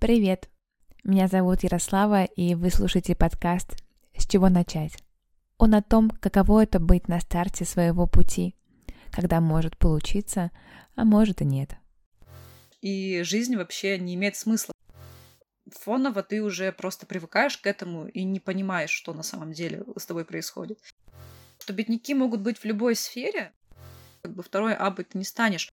Привет! Меня зовут Ярослава, и вы слушаете подкаст «С чего начать?». Он о том, каково это быть на старте своего пути, когда может получиться, а может и нет. И жизнь вообще не имеет смысла. Фоново ты уже просто привыкаешь к этому и не понимаешь, что на самом деле с тобой происходит. Что бедняки могут быть в любой сфере, как бы второй А быть ты не станешь.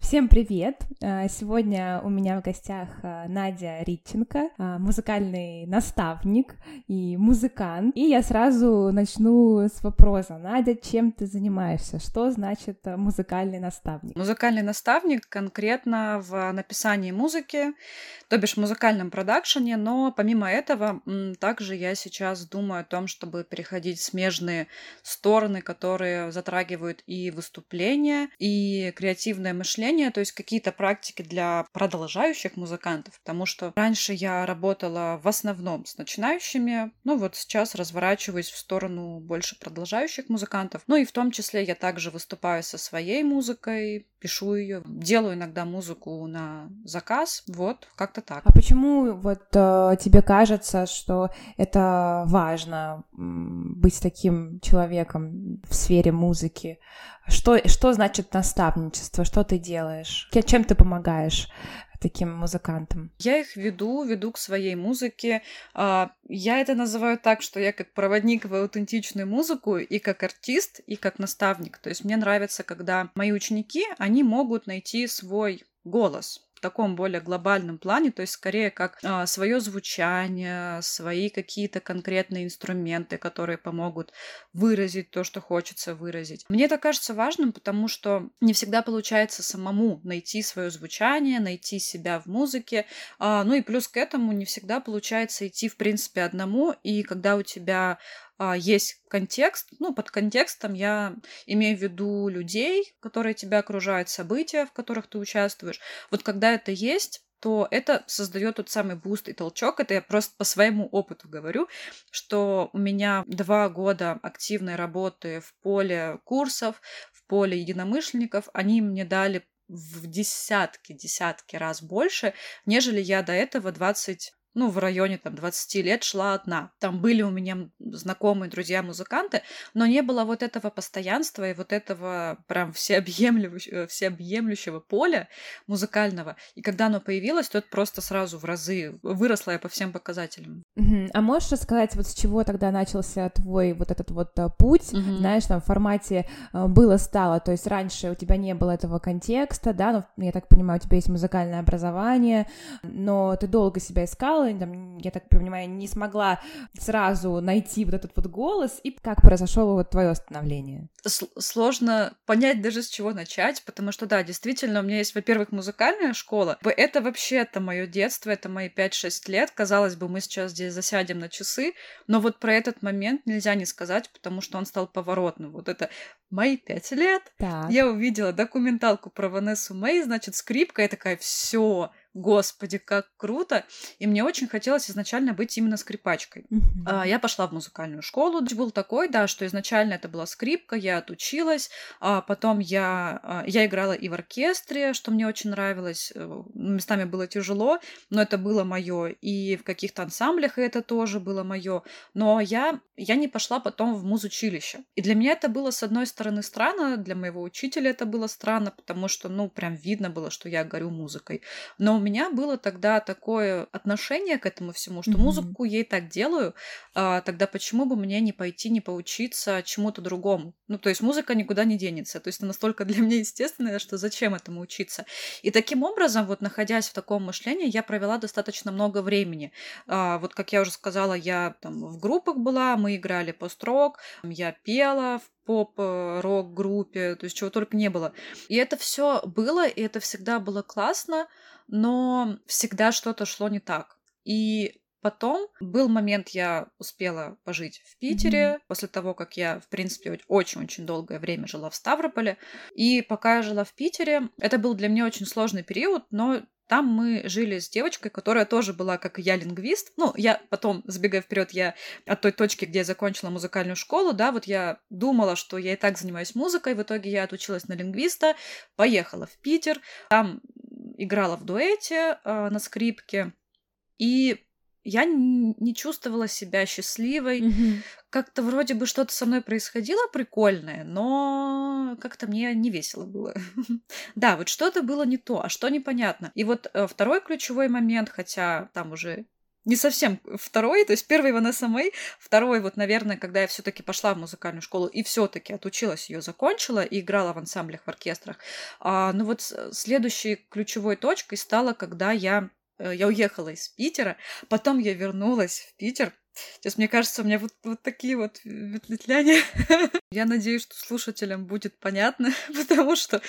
Всем привет! А, сегодня у меня в гостях а, Надя Ритченко, а, музыкальный наставник и музыкант. И я сразу начну с вопроса. Надя, чем ты занимаешься? Что значит музыкальный наставник? Музыкальный наставник конкретно в написании музыки, то бишь в музыкальном продакшене, но помимо этого также я сейчас думаю о том, чтобы переходить в смежные стороны, которые затрагивают и выступления, и креативное мышление, обучение, то есть какие-то практики для продолжающих музыкантов, потому что раньше я работала в основном с начинающими, ну вот сейчас разворачиваюсь в сторону больше продолжающих музыкантов, ну и в том числе я также выступаю со своей музыкой, пишу ее, делаю иногда музыку на заказ, вот, как-то так. А почему вот э, тебе кажется, что это важно быть таким человеком в сфере музыки? Что, что значит наставничество? Что ты делаешь? Чем ты помогаешь таким музыкантам? Я их веду, веду к своей музыке. А, я это называю так, что я как проводник в аутентичную музыку и как артист, и как наставник. То есть мне нравится, когда мои ученики, они могут найти свой голос, таком более глобальном плане, то есть скорее как а, свое звучание, свои какие-то конкретные инструменты, которые помогут выразить то, что хочется выразить. Мне это кажется важным, потому что не всегда получается самому найти свое звучание, найти себя в музыке. А, ну и плюс к этому не всегда получается идти, в принципе, одному. И когда у тебя есть контекст. Ну, под контекстом я имею в виду людей, которые тебя окружают, события, в которых ты участвуешь. Вот когда это есть, то это создает тот самый boost и толчок. Это я просто по своему опыту говорю, что у меня два года активной работы в поле курсов, в поле единомышленников, они мне дали в десятки, десятки раз больше, нежели я до этого 20 ну, в районе там 20 лет шла одна. Там были у меня знакомые друзья-музыканты, но не было вот этого постоянства и вот этого прям всеобъемлющего, э, всеобъемлющего поля музыкального. И когда оно появилось, то это просто сразу в разы выросло я по всем показателям. Uh-huh. А можешь рассказать, вот с чего тогда начался твой вот этот вот э, путь, uh-huh. знаешь, там в формате э, было-стало, то есть раньше у тебя не было этого контекста, да, ну, я так понимаю, у тебя есть музыкальное образование, но ты долго себя искала, там, я так понимаю, не смогла сразу найти вот этот вот голос, и как произошло вот твое становление? Сложно понять даже с чего начать, потому что, да, действительно, у меня есть, во-первых, музыкальная школа. Это вообще, это мое детство, это мои 5-6 лет. Казалось бы, мы сейчас здесь засядем на часы, но вот про этот момент нельзя не сказать, потому что он стал поворотным. Вот это мои 5 лет. Так. Я увидела документалку про Ванессу Мэй, значит, скрипка, я такая, все, господи, как круто. И мне очень хотелось изначально быть именно скрипачкой. Mm-hmm. Я пошла в музыкальную школу. Был такой, да, что изначально это была скрипка, я отучилась, а потом я, а, я играла и в оркестре, что мне очень нравилось. Э, местами было тяжело, но это было мое. И в каких-то ансамблях это тоже было мое. Но я, я не пошла потом в музучилище. И для меня это было, с одной стороны, странно, для моего учителя это было странно, потому что, ну, прям видно было, что я горю музыкой. Но меня было тогда такое отношение к этому всему, что mm-hmm. музыку я и так делаю, а, тогда почему бы мне не пойти, не поучиться чему-то другому? Ну, то есть музыка никуда не денется. То есть это настолько для меня естественно, что зачем этому учиться? И таким образом, вот находясь в таком мышлении, я провела достаточно много времени. А, вот как я уже сказала, я там в группах была, мы играли пост-рок, я пела в поп-рок-группе, то есть чего только не было. И это все было, и это всегда было классно, но всегда что-то шло не так. И Потом был момент, я успела пожить в Питере, mm-hmm. после того, как я, в принципе, очень-очень долгое время жила в Ставрополе. И пока я жила в Питере, это был для меня очень сложный период, но там мы жили с девочкой, которая тоже была, как и я, лингвист. Ну, я потом, забегая вперед, я от той точки, где я закончила музыкальную школу, да, вот я думала, что я и так занимаюсь музыкой, в итоге я отучилась на лингвиста, поехала в Питер, там играла в дуэте э, на скрипке, и я не чувствовала себя счастливой. Mm-hmm. Как-то вроде бы что-то со мной происходило прикольное, но как-то мне не весело было. да, вот что-то было не то, а что непонятно. И вот э, второй ключевой момент, хотя там уже не совсем второй, то есть первый Ванесса Мэй, второй вот, наверное, когда я все-таки пошла в музыкальную школу и все-таки отучилась, ее закончила и играла в ансамблях, в оркестрах. А, ну вот следующей ключевой точкой стало, когда я Э, я уехала из Питера, потом я вернулась в Питер, Сейчас, мне кажется, у меня вот, вот такие вот ветвятляния. Я надеюсь, что слушателям будет понятно, потому что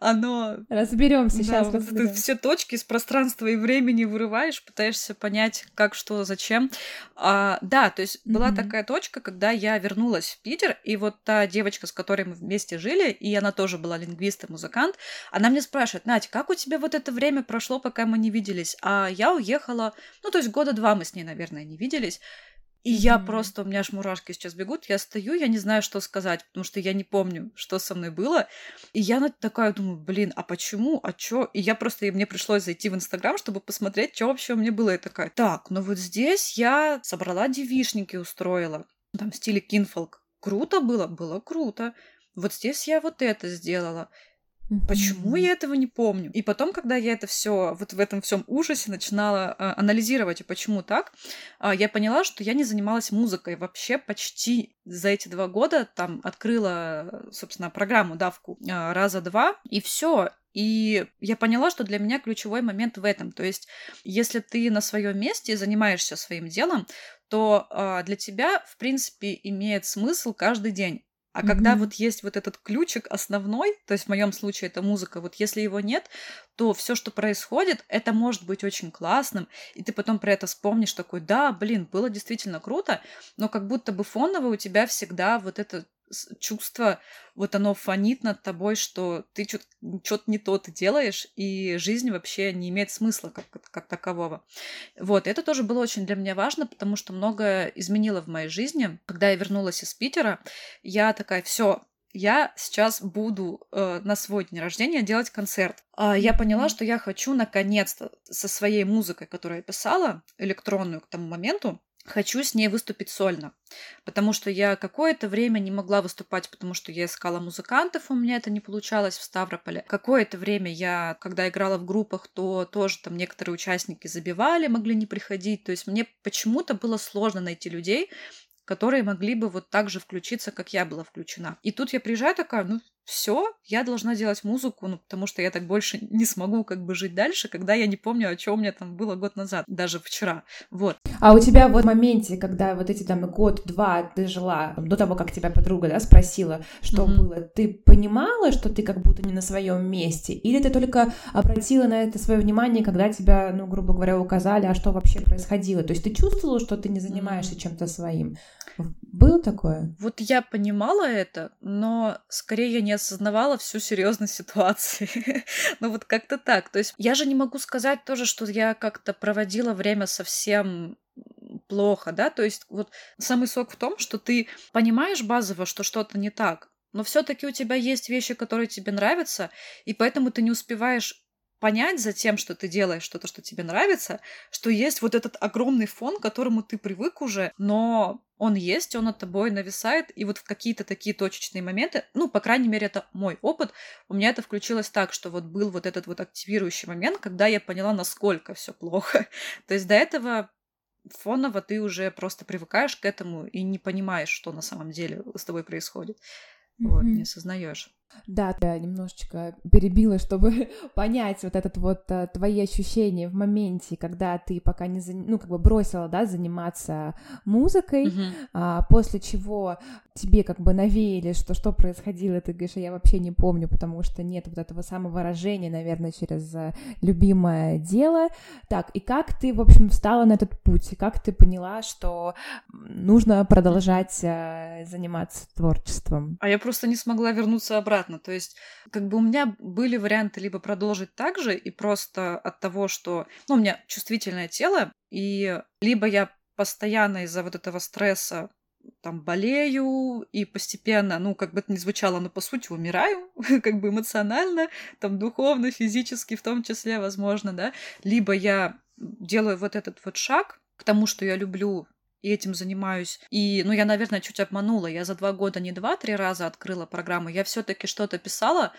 оно... Разберемся сейчас. Да, ты все точки из пространства и времени вырываешь, пытаешься понять, как, что, зачем. А, да, то есть mm-hmm. была такая точка, когда я вернулась в Питер, и вот та девочка, с которой мы вместе жили, и она тоже была лингвист и музыкант, она мне спрашивает, Надя, как у тебя вот это время прошло, пока мы не виделись? А я уехала, ну, то есть года два мы с ней, наверное, не виделись. И mm-hmm. я просто, у меня аж мурашки сейчас бегут, я стою, я не знаю, что сказать, потому что я не помню, что со мной было. И я такая думаю, блин, а почему, а чё? И я просто, и мне пришлось зайти в Инстаграм, чтобы посмотреть, что вообще у меня было. И такая, так, ну вот здесь я собрала девишники, устроила, там, в стиле кинфолк. Круто было? Было круто. Вот здесь я вот это сделала. Почему я этого не помню? И потом, когда я это все вот в этом всем ужасе начинала э, анализировать, и почему так, э, я поняла, что я не занималась музыкой вообще почти за эти два года. Там открыла, собственно, программу давку э, раза два, и все. И я поняла, что для меня ключевой момент в этом. То есть, если ты на своем месте занимаешься своим делом, то э, для тебя, в принципе, имеет смысл каждый день а mm-hmm. когда вот есть вот этот ключик основной, то есть в моем случае это музыка, вот если его нет, то все, что происходит, это может быть очень классным, и ты потом про это вспомнишь такой, да, блин, было действительно круто, но как будто бы фоново у тебя всегда вот это чувство, вот оно фонит над тобой, что ты что-то не то ты делаешь, и жизнь вообще не имеет смысла как, как такового. Вот, это тоже было очень для меня важно, потому что многое изменило в моей жизни. Когда я вернулась из Питера, я такая, все, я сейчас буду э, на свой день рождения делать концерт. А я поняла, что я хочу наконец-то со своей музыкой, которую я писала, электронную к тому моменту, хочу с ней выступить сольно, потому что я какое-то время не могла выступать, потому что я искала музыкантов, у меня это не получалось в Ставрополе. Какое-то время я, когда играла в группах, то тоже там некоторые участники забивали, могли не приходить, то есть мне почему-то было сложно найти людей, которые могли бы вот так же включиться, как я была включена. И тут я приезжаю такая, ну все, я должна делать музыку, ну, потому что я так больше не смогу как бы жить дальше, когда я не помню, о чем у меня там было год назад, даже вчера. Вот. А у тебя вот в моменте, когда вот эти там год-два ты жила, до того, как тебя подруга, да, спросила, что mm-hmm. было, ты понимала, что ты как будто не на своем месте? Или ты только обратила на это свое внимание, когда тебя, ну, грубо говоря, указали, а что вообще происходило? То есть ты чувствовала, что ты не занимаешься mm-hmm. чем-то своим? Было такое? Вот я понимала это, но скорее я не осознавала всю серьезность ситуации. ну вот как-то так. То есть я же не могу сказать тоже, что я как-то проводила время совсем плохо, да, то есть вот самый сок в том, что ты понимаешь базово, что что-то не так, но все-таки у тебя есть вещи, которые тебе нравятся, и поэтому ты не успеваешь понять за тем, что ты делаешь что-то, что тебе нравится, что есть вот этот огромный фон, к которому ты привык уже, но он есть, он над тобой нависает, и вот в какие-то такие точечные моменты, ну, по крайней мере, это мой опыт, у меня это включилось так, что вот был вот этот вот активирующий момент, когда я поняла, насколько все плохо. То есть до этого фоново ты уже просто привыкаешь к этому и не понимаешь, что на самом деле с тобой происходит. Mm-hmm. Вот, не осознаешь. Да, я немножечко перебила, чтобы понять вот этот вот а, твои ощущения в моменте, когда ты пока не, ну, как бы бросила, да, заниматься музыкой, uh-huh. а, после чего тебе как бы навеяли, что что происходило, ты говоришь, а я вообще не помню, потому что нет вот этого самовыражения, наверное, через а, любимое дело. Так, и как ты, в общем, встала на этот путь, и как ты поняла, что нужно продолжать а, заниматься творчеством? А я просто не смогла вернуться обратно обратно. То есть, как бы у меня были варианты либо продолжить так же, и просто от того, что ну, у меня чувствительное тело, и либо я постоянно из-за вот этого стресса там болею и постепенно, ну, как бы это ни звучало, но по сути умираю, как бы эмоционально, там духовно, физически в том числе, возможно, да, либо я делаю вот этот вот шаг к тому, что я люблю, и этим занимаюсь. И, ну, я, наверное, чуть обманула. Я за два года не два-три раза открыла программу. Я все-таки что-то писала,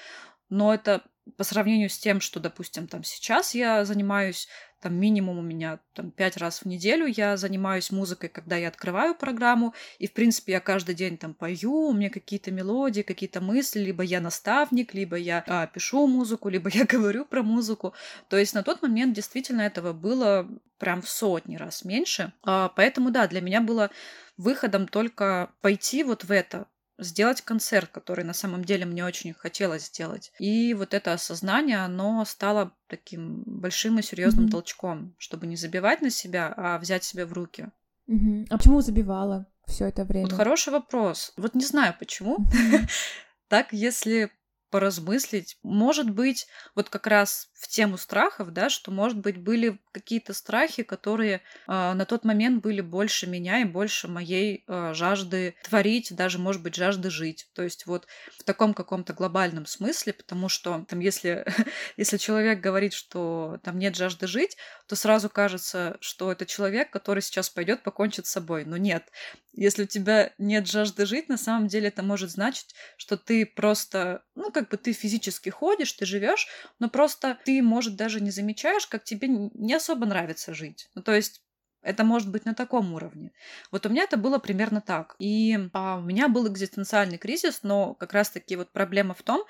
но это по сравнению с тем, что, допустим, там сейчас я занимаюсь, там минимум у меня там пять раз в неделю я занимаюсь музыкой, когда я открываю программу, и, в принципе, я каждый день там пою, у меня какие-то мелодии, какие-то мысли, либо я наставник, либо я а, пишу музыку, либо я говорю про музыку. То есть на тот момент действительно этого было прям в сотни раз меньше. А, поэтому, да, для меня было выходом только пойти вот в это, сделать концерт, который на самом деле мне очень хотелось сделать. И вот это осознание, оно стало таким большим и серьезным mm-hmm. толчком, чтобы не забивать на себя, а взять себя в руки. Mm-hmm. А почему забивала все это время? Вот хороший вопрос. Вот не знаю почему. Mm-hmm. Так, если поразмыслить. Может быть, вот как раз в тему страхов, да, что, может быть, были какие-то страхи, которые э, на тот момент были больше меня и больше моей э, жажды творить, даже, может быть, жажды жить. То есть вот в таком каком-то глобальном смысле, потому что там, если, если человек говорит, что там нет жажды жить, то сразу кажется, что это человек, который сейчас пойдет покончит с собой. Но нет. Если у тебя нет жажды жить, на самом деле это может значить, что ты просто, ну, как бы ты физически ходишь, ты живешь, но просто ты, может, даже не замечаешь, как тебе не особо нравится жить. Ну, то есть это может быть на таком уровне. Вот у меня это было примерно так. И а, у меня был экзистенциальный кризис, но как раз-таки вот проблема в том,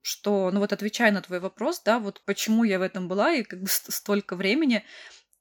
что, ну вот отвечая на твой вопрос, да, вот почему я в этом была и как бы столько времени,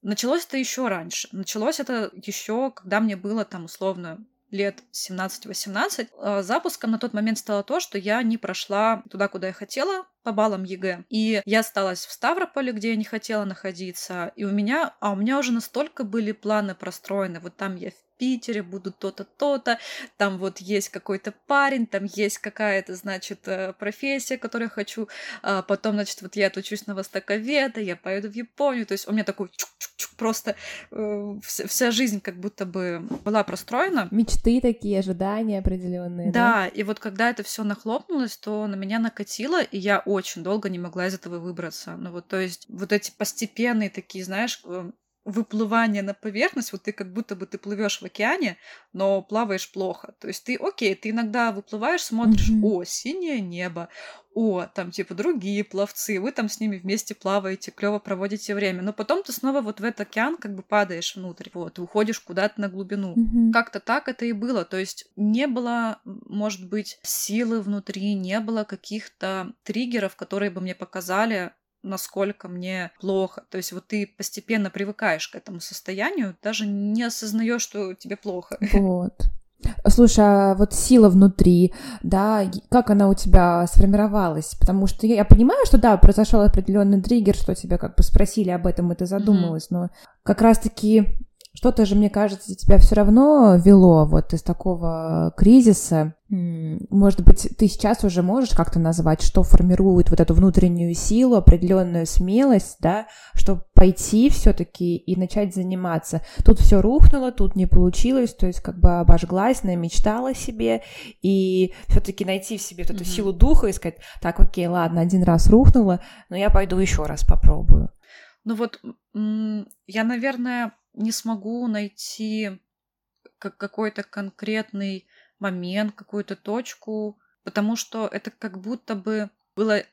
началось это еще раньше. Началось это еще, когда мне было там условно лет 17-18, а, запуском на тот момент стало то, что я не прошла туда, куда я хотела, по баллам ЕГЭ. И я осталась в Ставрополе, где я не хотела находиться. И у меня, а у меня уже настолько были планы простроены. Вот там я Питере буду то-то, то-то, там вот есть какой-то парень, там есть какая-то, значит, э, профессия, которую я хочу, а потом, значит, вот я отучусь на востоковеда, я поеду в Японию, то есть у меня такой чук-чук-чук, просто э, вся, вся жизнь как будто бы была простроена. Мечты такие, ожидания определенные. Да, да? и вот когда это все нахлопнулось, то на меня накатило, и я очень долго не могла из этого выбраться. Ну вот, то есть вот эти постепенные такие, знаешь, э, выплывание на поверхность, вот ты как будто бы ты плывешь в океане, но плаваешь плохо. То есть ты, окей, ты иногда выплываешь, смотришь, mm-hmm. о, синее небо, о, там типа другие пловцы, вы там с ними вместе плаваете, клево проводите время, но потом ты снова вот в этот океан как бы падаешь внутрь, вот, уходишь куда-то на глубину. Mm-hmm. Как-то так это и было, то есть не было, может быть, силы внутри, не было каких-то триггеров, которые бы мне показали, насколько мне плохо. То есть вот ты постепенно привыкаешь к этому состоянию, даже не осознаешь, что тебе плохо. Вот. Слушай, а вот сила внутри, да, как она у тебя сформировалась? Потому что я, я понимаю, что да, произошел определенный триггер, что тебя как бы спросили об этом, и ты задумалась, mm-hmm. но как раз-таки что-то же, мне кажется, тебя все равно вело вот из такого кризиса. Может быть, ты сейчас уже можешь как-то назвать, что формирует вот эту внутреннюю силу, определенную смелость, да, чтобы пойти все-таки и начать заниматься. Тут все рухнуло, тут не получилось, то есть как бы обожглась, намечтала себе, и все-таки найти в себе вот эту mm-hmm. силу духа и сказать, так, окей, ладно, один раз рухнула, но я пойду еще раз попробую. Ну вот я, наверное, не смогу найти как какой-то конкретный момент, какую-то точку, потому что это как будто бы было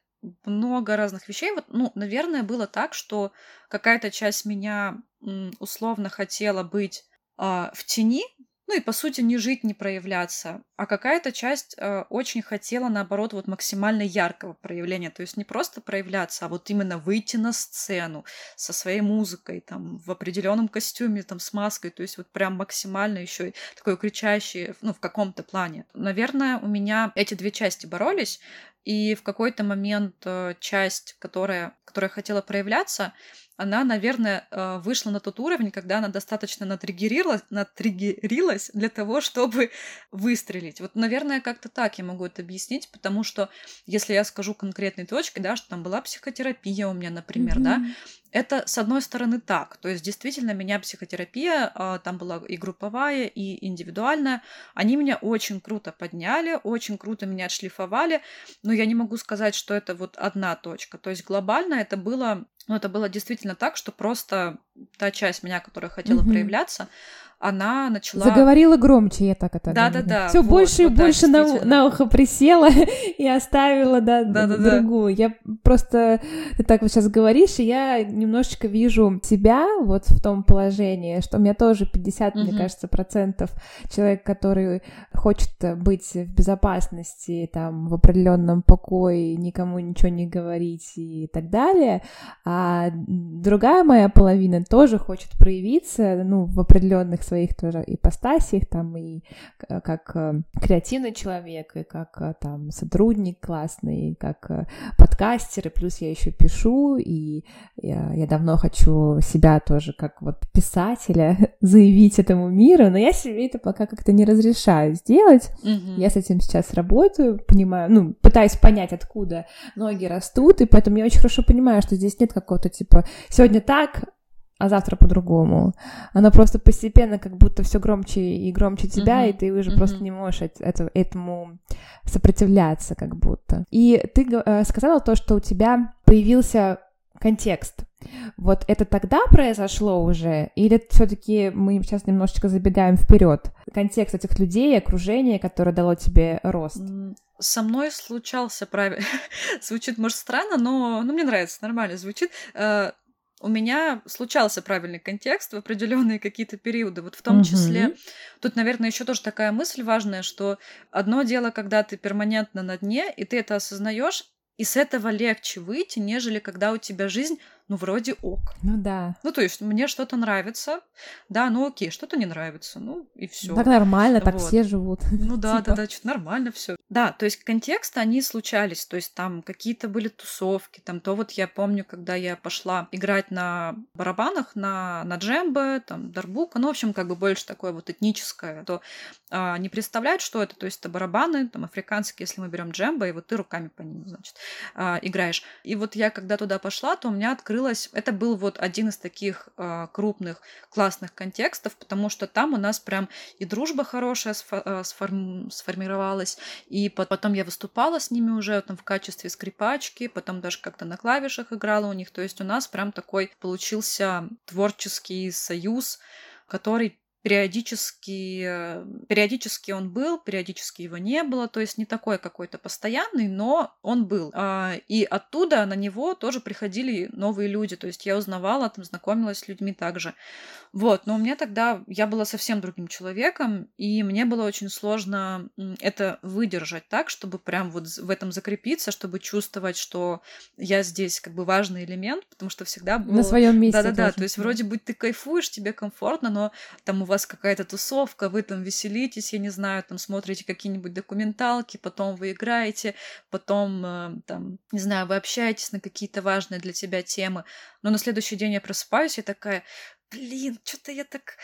много разных вещей. Вот, ну, наверное, было так, что какая-то часть меня условно хотела быть э, в тени, ну и по сути не жить, не проявляться. А какая-то часть э, очень хотела, наоборот, вот максимально яркого проявления. То есть не просто проявляться, а вот именно выйти на сцену со своей музыкой, там, в определенном костюме, там, с маской. То есть вот прям максимально еще такое кричащее, ну, в каком-то плане. Наверное, у меня эти две части боролись. И в какой-то момент э, часть, которая, которая хотела проявляться, она, наверное, э, вышла на тот уровень, когда она достаточно натриггерилась, натриггерилась для того, чтобы выстрелить. Вот, наверное, как-то так я могу это объяснить, потому что если я скажу конкретной точкой, да, что там была психотерапия у меня, например, mm-hmm. да, это, с одной стороны, так. То есть, действительно, меня психотерапия, а, там была и групповая, и индивидуальная, они меня очень круто подняли, очень круто меня отшлифовали, но я не могу сказать, что это вот одна точка. То есть, глобально это было ну, это было действительно так, что просто та часть меня, которая хотела угу. проявляться, она начала... Заговорила громче, я так это Да-да-да. Все вот, больше вот, и больше да, на, на ухо присела и оставила, да, да, да другую. Да. Я просто... Ты так вот сейчас говоришь, и я немножечко вижу себя вот в том положении, что у меня тоже 50, угу. мне кажется, процентов человек, который хочет быть в безопасности, там, в определенном покое, никому ничего не говорить и так далее, а другая моя половина тоже хочет проявиться, ну, в определенных своих тоже ипостасиях, там и как э, креативный человек, и как э, там сотрудник классный, и как э, подкастер, и плюс я еще пишу, и я, я давно хочу себя тоже как вот писателя заявить этому миру, но я себе это пока как-то не разрешаю сделать. Mm-hmm. Я с этим сейчас работаю, понимаю, ну, пытаюсь понять, откуда ноги растут, и поэтому я очень хорошо понимаю, что здесь нет какого-то типа сегодня так, а завтра по-другому. Оно просто постепенно как будто все громче и громче тебя, uh-huh. и ты уже uh-huh. просто не можешь это, этому сопротивляться как будто. И ты э, сказала то, что у тебя появился контекст. Вот это тогда произошло уже, или все-таки мы сейчас немножечко забегаем вперед? Контекст этих людей, окружение, которое дало тебе рост. Со мной случался правильно. звучит, может, странно, но ну, мне нравится, нормально звучит. Э, у меня случался правильный контекст в определенные какие-то периоды. Вот в том mm-hmm. числе, тут, наверное, еще тоже такая мысль важная, что одно дело, когда ты перманентно на дне, и ты это осознаешь, и с этого легче выйти, нежели когда у тебя жизнь ну, вроде ок. Ну да. Ну, то есть мне что-то нравится, да, ну окей, что-то не нравится, ну и все. Так нормально, так все живут. Ну да, типа. да, да, что-то нормально все. Да, то есть контексты, они случались, то есть там какие-то были тусовки, там то вот я помню, когда я пошла играть на барабанах, на, на джембе, там, дарбука, ну, в общем, как бы больше такое вот этническое, то а, не представляют, что это, то есть это барабаны, там, африканские, если мы берем джембе, и вот ты руками по ним, значит, а, играешь. И вот я, когда туда пошла, то у меня открылось открылось. Это был вот один из таких э, крупных классных контекстов, потому что там у нас прям и дружба хорошая э, сформ- сформировалась, и потом я выступала с ними уже там в качестве скрипачки, потом даже как-то на клавишах играла у них. То есть у нас прям такой получился творческий союз, который периодически, э, периодически он был, периодически его не было, то есть не такой какой-то постоянный, но он был. А, и оттуда на него тоже приходили новые люди, то есть я узнавала, там знакомилась с людьми также. Вот, но у меня тогда, я была совсем другим человеком, и мне было очень сложно это выдержать так, чтобы прям вот в этом закрепиться, чтобы чувствовать, что я здесь как бы важный элемент, потому что всегда было... На своем месте. Да-да-да, то есть вроде бы ты кайфуешь, тебе комфортно, но там вас какая-то тусовка, вы там веселитесь, я не знаю, там смотрите какие-нибудь документалки, потом вы играете, потом э, там, не знаю, вы общаетесь на какие-то важные для тебя темы, но на следующий день я просыпаюсь и такая, блин, что-то я так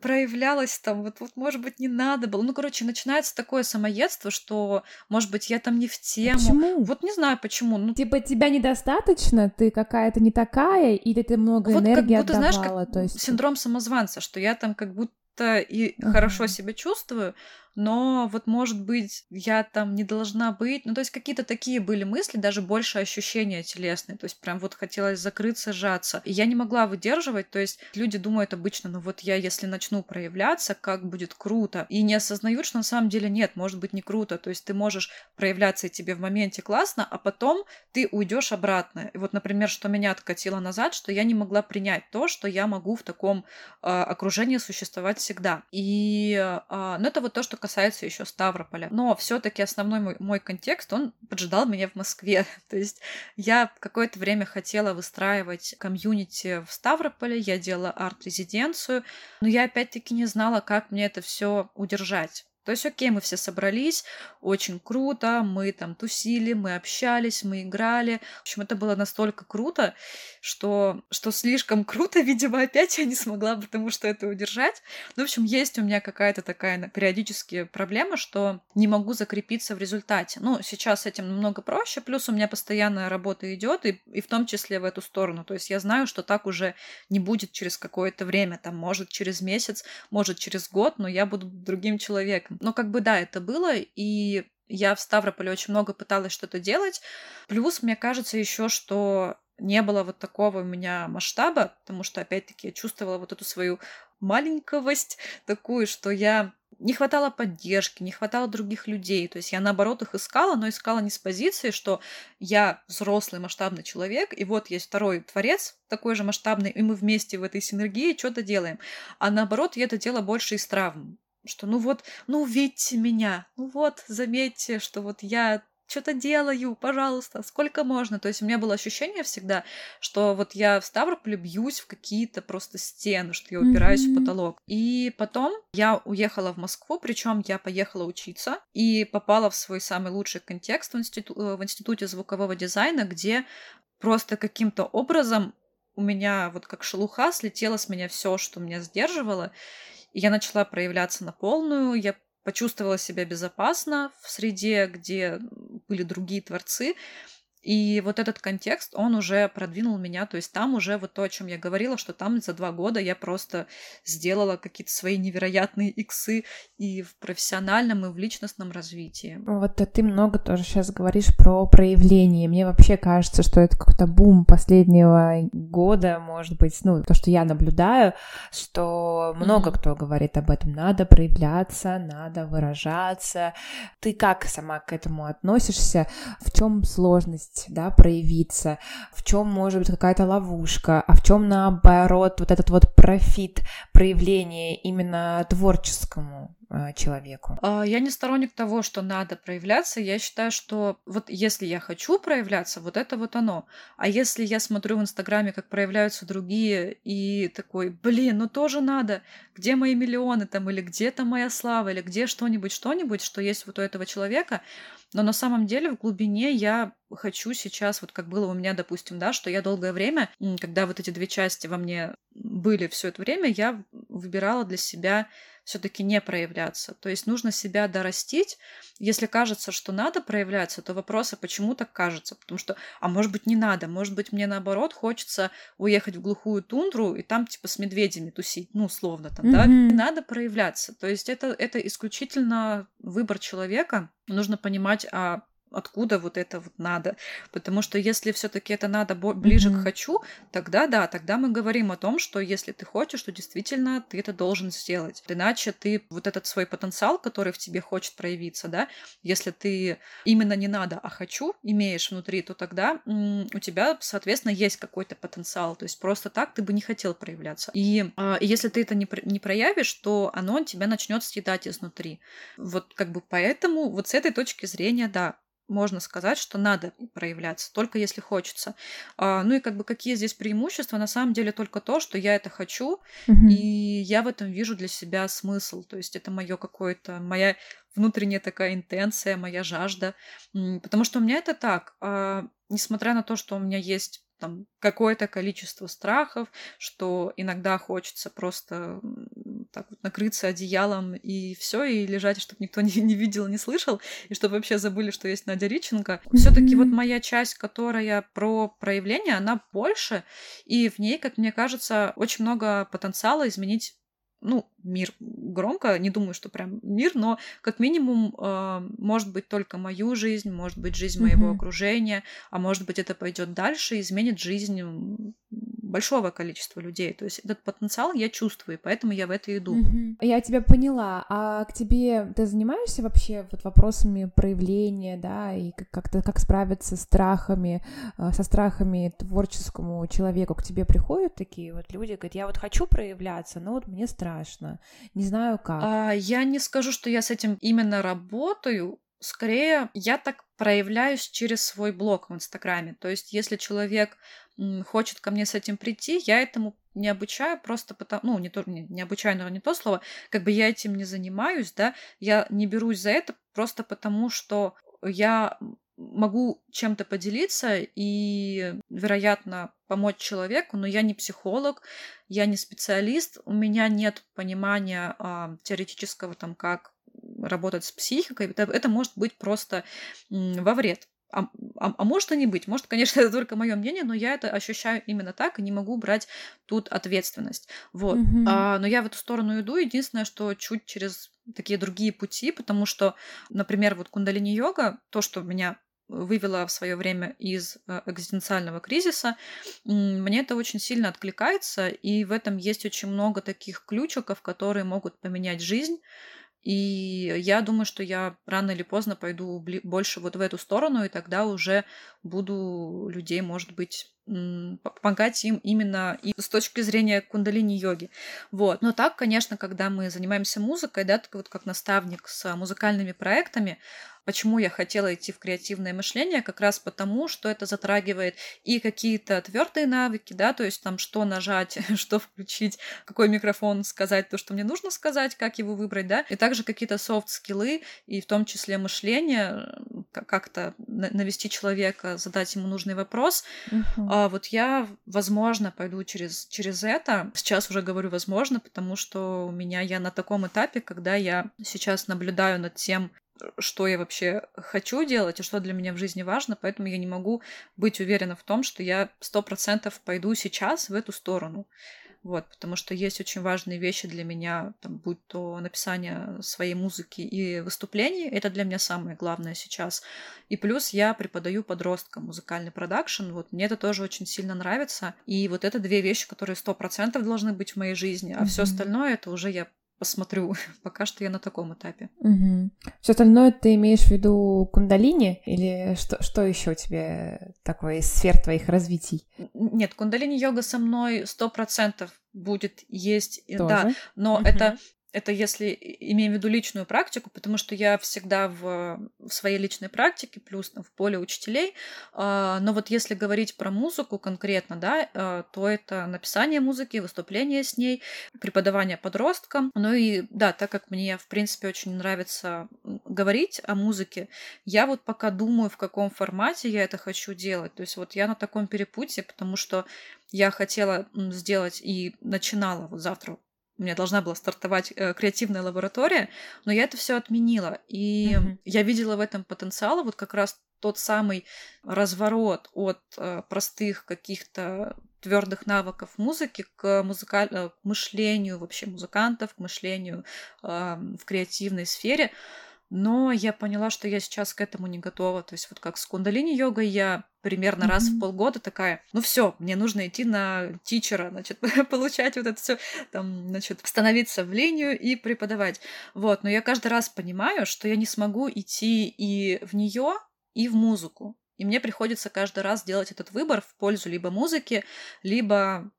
проявлялась там, вот, вот, может быть, не надо было. Ну, короче, начинается такое самоедство, что, может быть, я там не в тему. Почему? Вот не знаю, почему. Ну, типа, тебя недостаточно, ты какая-то не такая, или ты много вот энергии как будто, отдавала? Знаешь, как то есть... синдром самозванца, что я там как будто и uh-huh. хорошо себя чувствую, но вот, может быть, я там не должна быть. Ну, то есть какие-то такие были мысли, даже больше ощущения телесные. То есть прям вот хотелось закрыться, сжаться. И я не могла выдерживать. То есть люди думают обычно, ну вот я, если начну проявляться, как будет круто. И не осознают, что на самом деле нет, может быть не круто. То есть ты можешь проявляться и тебе в моменте классно, а потом ты уйдешь обратно. И вот, например, что меня откатило назад, что я не могла принять то, что я могу в таком э, окружении существовать всегда. И э, ну, это вот то, что касается еще Ставрополя. Но все-таки основной мой, мой контекст, он поджидал меня в Москве. То есть я какое-то время хотела выстраивать комьюнити в Ставрополе, я делала арт-резиденцию, но я опять-таки не знала, как мне это все удержать. То есть, окей, мы все собрались, очень круто, мы там тусили, мы общались, мы играли. В общем, это было настолько круто, что, что слишком круто, видимо, опять я не смогла, потому что это удержать. Ну, в общем, есть у меня какая-то такая периодически проблема, что не могу закрепиться в результате. Ну, сейчас с этим намного проще, плюс у меня постоянная работа идет, и, и в том числе в эту сторону. То есть я знаю, что так уже не будет через какое-то время, там, может, через месяц, может, через год, но я буду другим человеком. Но как бы да, это было, и я в Ставрополе очень много пыталась что-то делать. Плюс, мне кажется еще, что не было вот такого у меня масштаба, потому что, опять-таки, я чувствовала вот эту свою маленьковость такую, что я не хватало поддержки, не хватало других людей. То есть я, наоборот, их искала, но искала не с позиции, что я взрослый масштабный человек, и вот есть второй творец, такой же масштабный, и мы вместе в этой синергии что-то делаем. А наоборот, я это делала больше из травм что ну вот, ну увидьте меня, ну вот, заметьте, что вот я что-то делаю, пожалуйста, сколько можно. То есть у меня было ощущение всегда, что вот я в Ставрополе бьюсь в какие-то просто стены, что я упираюсь mm-hmm. в потолок. И потом я уехала в Москву, причем я поехала учиться и попала в свой самый лучший контекст в, институ- э, в Институте звукового дизайна, где просто каким-то образом у меня вот как шелуха слетело с меня все, что меня сдерживало. Я начала проявляться на полную, я почувствовала себя безопасно в среде, где были другие творцы, и вот этот контекст, он уже продвинул меня, то есть там уже вот то, о чем я говорила, что там за два года я просто сделала какие-то свои невероятные иксы и в профессиональном, и в личностном развитии. Вот ты много тоже сейчас говоришь про проявление. Мне вообще кажется, что это какой-то бум последнего года, может быть, ну, то, что я наблюдаю, что много mm-hmm. кто говорит об этом. Надо проявляться, надо выражаться. Ты как сама к этому относишься? В чем сложность? Возможность, да, проявиться, в чем может быть какая-то ловушка, а в чем наоборот вот этот вот профит проявления именно творческому человеку? А, я не сторонник того, что надо проявляться. Я считаю, что вот если я хочу проявляться, вот это вот оно. А если я смотрю в Инстаграме, как проявляются другие, и такой, блин, ну тоже надо, где мои миллионы там, или где то моя слава, или где что-нибудь, что-нибудь, что есть вот у этого человека, но на самом деле в глубине я хочу сейчас, вот как было у меня, допустим, да, что я долгое время, когда вот эти две части во мне были все это время, я выбирала для себя все-таки не проявляться. То есть нужно себя дорастить. Если кажется, что надо проявляться, то вопрос, а почему так кажется? Потому что, а может быть, не надо. Может быть, мне наоборот хочется уехать в глухую тундру и там типа с медведями тусить, ну, условно там, mm-hmm. да. Не надо проявляться. То есть это, это исключительно выбор человека. Нужно понимать, а откуда вот это вот надо. Потому что если все-таки это надо ближе mm-hmm. к хочу, тогда да, тогда мы говорим о том, что если ты хочешь, то действительно ты это должен сделать. Иначе ты вот этот свой потенциал, который в тебе хочет проявиться, да, если ты именно не надо, а хочу имеешь внутри, то тогда м- у тебя, соответственно, есть какой-то потенциал. То есть просто так ты бы не хотел проявляться. И э, если ты это не, не проявишь, то оно тебя начнет съедать изнутри. Вот как бы поэтому вот с этой точки зрения, да, можно сказать, что надо проявляться, только если хочется. А, ну и как бы какие здесь преимущества? На самом деле только то, что я это хочу, mm-hmm. и я в этом вижу для себя смысл. То есть это мое какое-то, моя внутренняя такая интенция, моя жажда. Потому что у меня это так. А, несмотря на то, что у меня есть там какое-то количество страхов, что иногда хочется просто так вот накрыться одеялом и все, и лежать, чтобы никто не, не видел, не слышал, и чтобы вообще забыли, что есть Надя Риченко. Все-таки вот моя часть, которая про проявление, она больше, и в ней, как мне кажется, очень много потенциала изменить ну, мир громко, не думаю, что прям мир, но как минимум э, может быть только мою жизнь, может быть жизнь моего mm-hmm. окружения, а может быть это пойдет дальше и изменит жизнь большого количества людей. То есть этот потенциал я чувствую, и поэтому я в это иду. Mm-hmm. Я тебя поняла. А к тебе ты занимаешься вообще вот вопросами проявления, да, и как-то как справиться с страхами, э, со страхами творческому человеку? К тебе приходят такие вот люди, говорят, я вот хочу проявляться, но вот мне страшно, не знаю как. А, я не скажу, что я с этим именно работаю. Скорее, я так проявляюсь через свой блог в Инстаграме. То есть, если человек хочет ко мне с этим прийти, я этому не обучаю просто потому, ну, не, то, не, не обучаю, наверное, не то слово, как бы я этим не занимаюсь, да, я не берусь за это просто потому, что я могу чем-то поделиться и, вероятно, помочь человеку, но я не психолог, я не специалист, у меня нет понимания а, теоретического, там, как работать с психикой, это, это может быть просто м, во вред. А, а, а может и не быть. Может, конечно, это только мое мнение, но я это ощущаю именно так и не могу брать тут ответственность. Вот. Mm-hmm. А, но я в эту сторону иду. Единственное, что чуть через такие другие пути, потому что, например, вот кундалини-йога, то, что меня вывела в свое время из э, экзистенциального кризиса, мне это очень сильно откликается, и в этом есть очень много таких ключиков, которые могут поменять жизнь. И я думаю, что я рано или поздно пойду больше вот в эту сторону, и тогда уже буду людей, может быть, помогать им именно и с точки зрения кундалини-йоги. Вот. Но так, конечно, когда мы занимаемся музыкой, да, вот как наставник с музыкальными проектами, Почему я хотела идти в креативное мышление? Как раз потому, что это затрагивает и какие-то твердые навыки, да, то есть там что нажать, что включить, какой микрофон сказать, то, что мне нужно сказать, как его выбрать, да, и также какие-то софт-скиллы, и в том числе мышление, как-то навести человека, задать ему нужный вопрос. Uh-huh. А вот я, возможно, пойду через, через это. Сейчас уже говорю возможно, потому что у меня я на таком этапе, когда я сейчас наблюдаю над тем, что я вообще хочу делать и что для меня в жизни важно, поэтому я не могу быть уверена в том, что я сто процентов пойду сейчас в эту сторону. Вот, потому что есть очень важные вещи для меня, там, будь то написание своей музыки и выступлений, это для меня самое главное сейчас. И плюс я преподаю подросткам музыкальный продакшн, вот мне это тоже очень сильно нравится. И вот это две вещи, которые сто процентов должны быть в моей жизни, а mm-hmm. все остальное это уже я посмотрю. Пока что я на таком этапе. Угу. Все остальное ты имеешь в виду кундалини или что, что еще у тебя такое из сфер твоих развитий? Нет, кундалини-йога со мной сто процентов будет есть, Тоже? да, но угу. это это если имеем в виду личную практику, потому что я всегда в, в своей личной практике, плюс там, в поле учителей. Э, но вот если говорить про музыку конкретно, да, э, то это написание музыки, выступление с ней, преподавание подросткам. Ну и да, так как мне, в принципе, очень нравится говорить о музыке, я вот пока думаю, в каком формате я это хочу делать. То есть вот я на таком перепутье, потому что я хотела сделать и начинала вот завтра у меня должна была стартовать э, креативная лаборатория, но я это все отменила. И mm-hmm. я видела в этом потенциал, вот как раз тот самый разворот от э, простых каких-то твердых навыков музыки к, музыкаль... Э, к мышлению вообще музыкантов, к мышлению э, в креативной сфере. Но я поняла, что я сейчас к этому не готова. То есть вот как с кундалини-йогой я примерно mm-hmm. раз в полгода такая, ну все, мне нужно идти на тичера, значит, получать вот это все, там, значит, становиться в линию и преподавать. Вот, но я каждый раз понимаю, что я не смогу идти и в нее, и в музыку. И мне приходится каждый раз делать этот выбор в пользу либо музыки, либо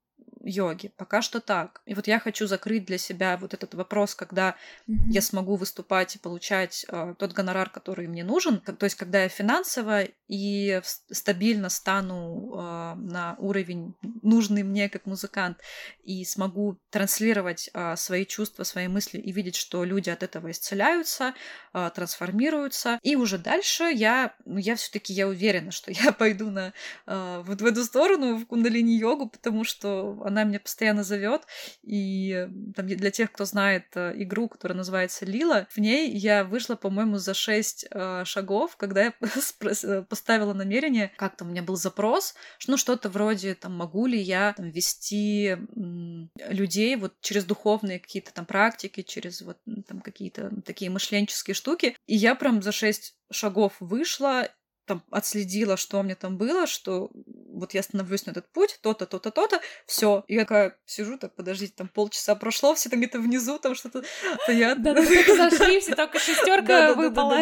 йоги. Пока что так. И вот я хочу закрыть для себя вот этот вопрос, когда mm-hmm. я смогу выступать и получать э, тот гонорар, который мне нужен. То есть, когда я финансово и стабильно стану э, на уровень нужный мне как музыкант и смогу транслировать э, свои чувства, свои мысли и видеть, что люди от этого исцеляются, э, трансформируются. И уже дальше я, ну, я все-таки я уверена, что я пойду на э, вот в эту сторону в кундалини йогу, потому что она меня постоянно зовет. И там, для тех, кто знает э, игру, которая называется Лила, в ней я вышла, по-моему, за шесть э, шагов, когда я э, поставила намерение, как там у меня был запрос, ну что-то вроде там могу ли я там, вести людей вот через духовные какие-то там практики, через вот там какие-то такие мышленческие штуки. И я прям за шесть шагов вышла там отследила, что у меня там было, что вот я становлюсь на этот путь, то-то, то-то, то-то, все. И я такая сижу, так, подождите, там полчаса прошло, все там где-то внизу, там что-то. Да, да, только зашли, все только шестерка выпала.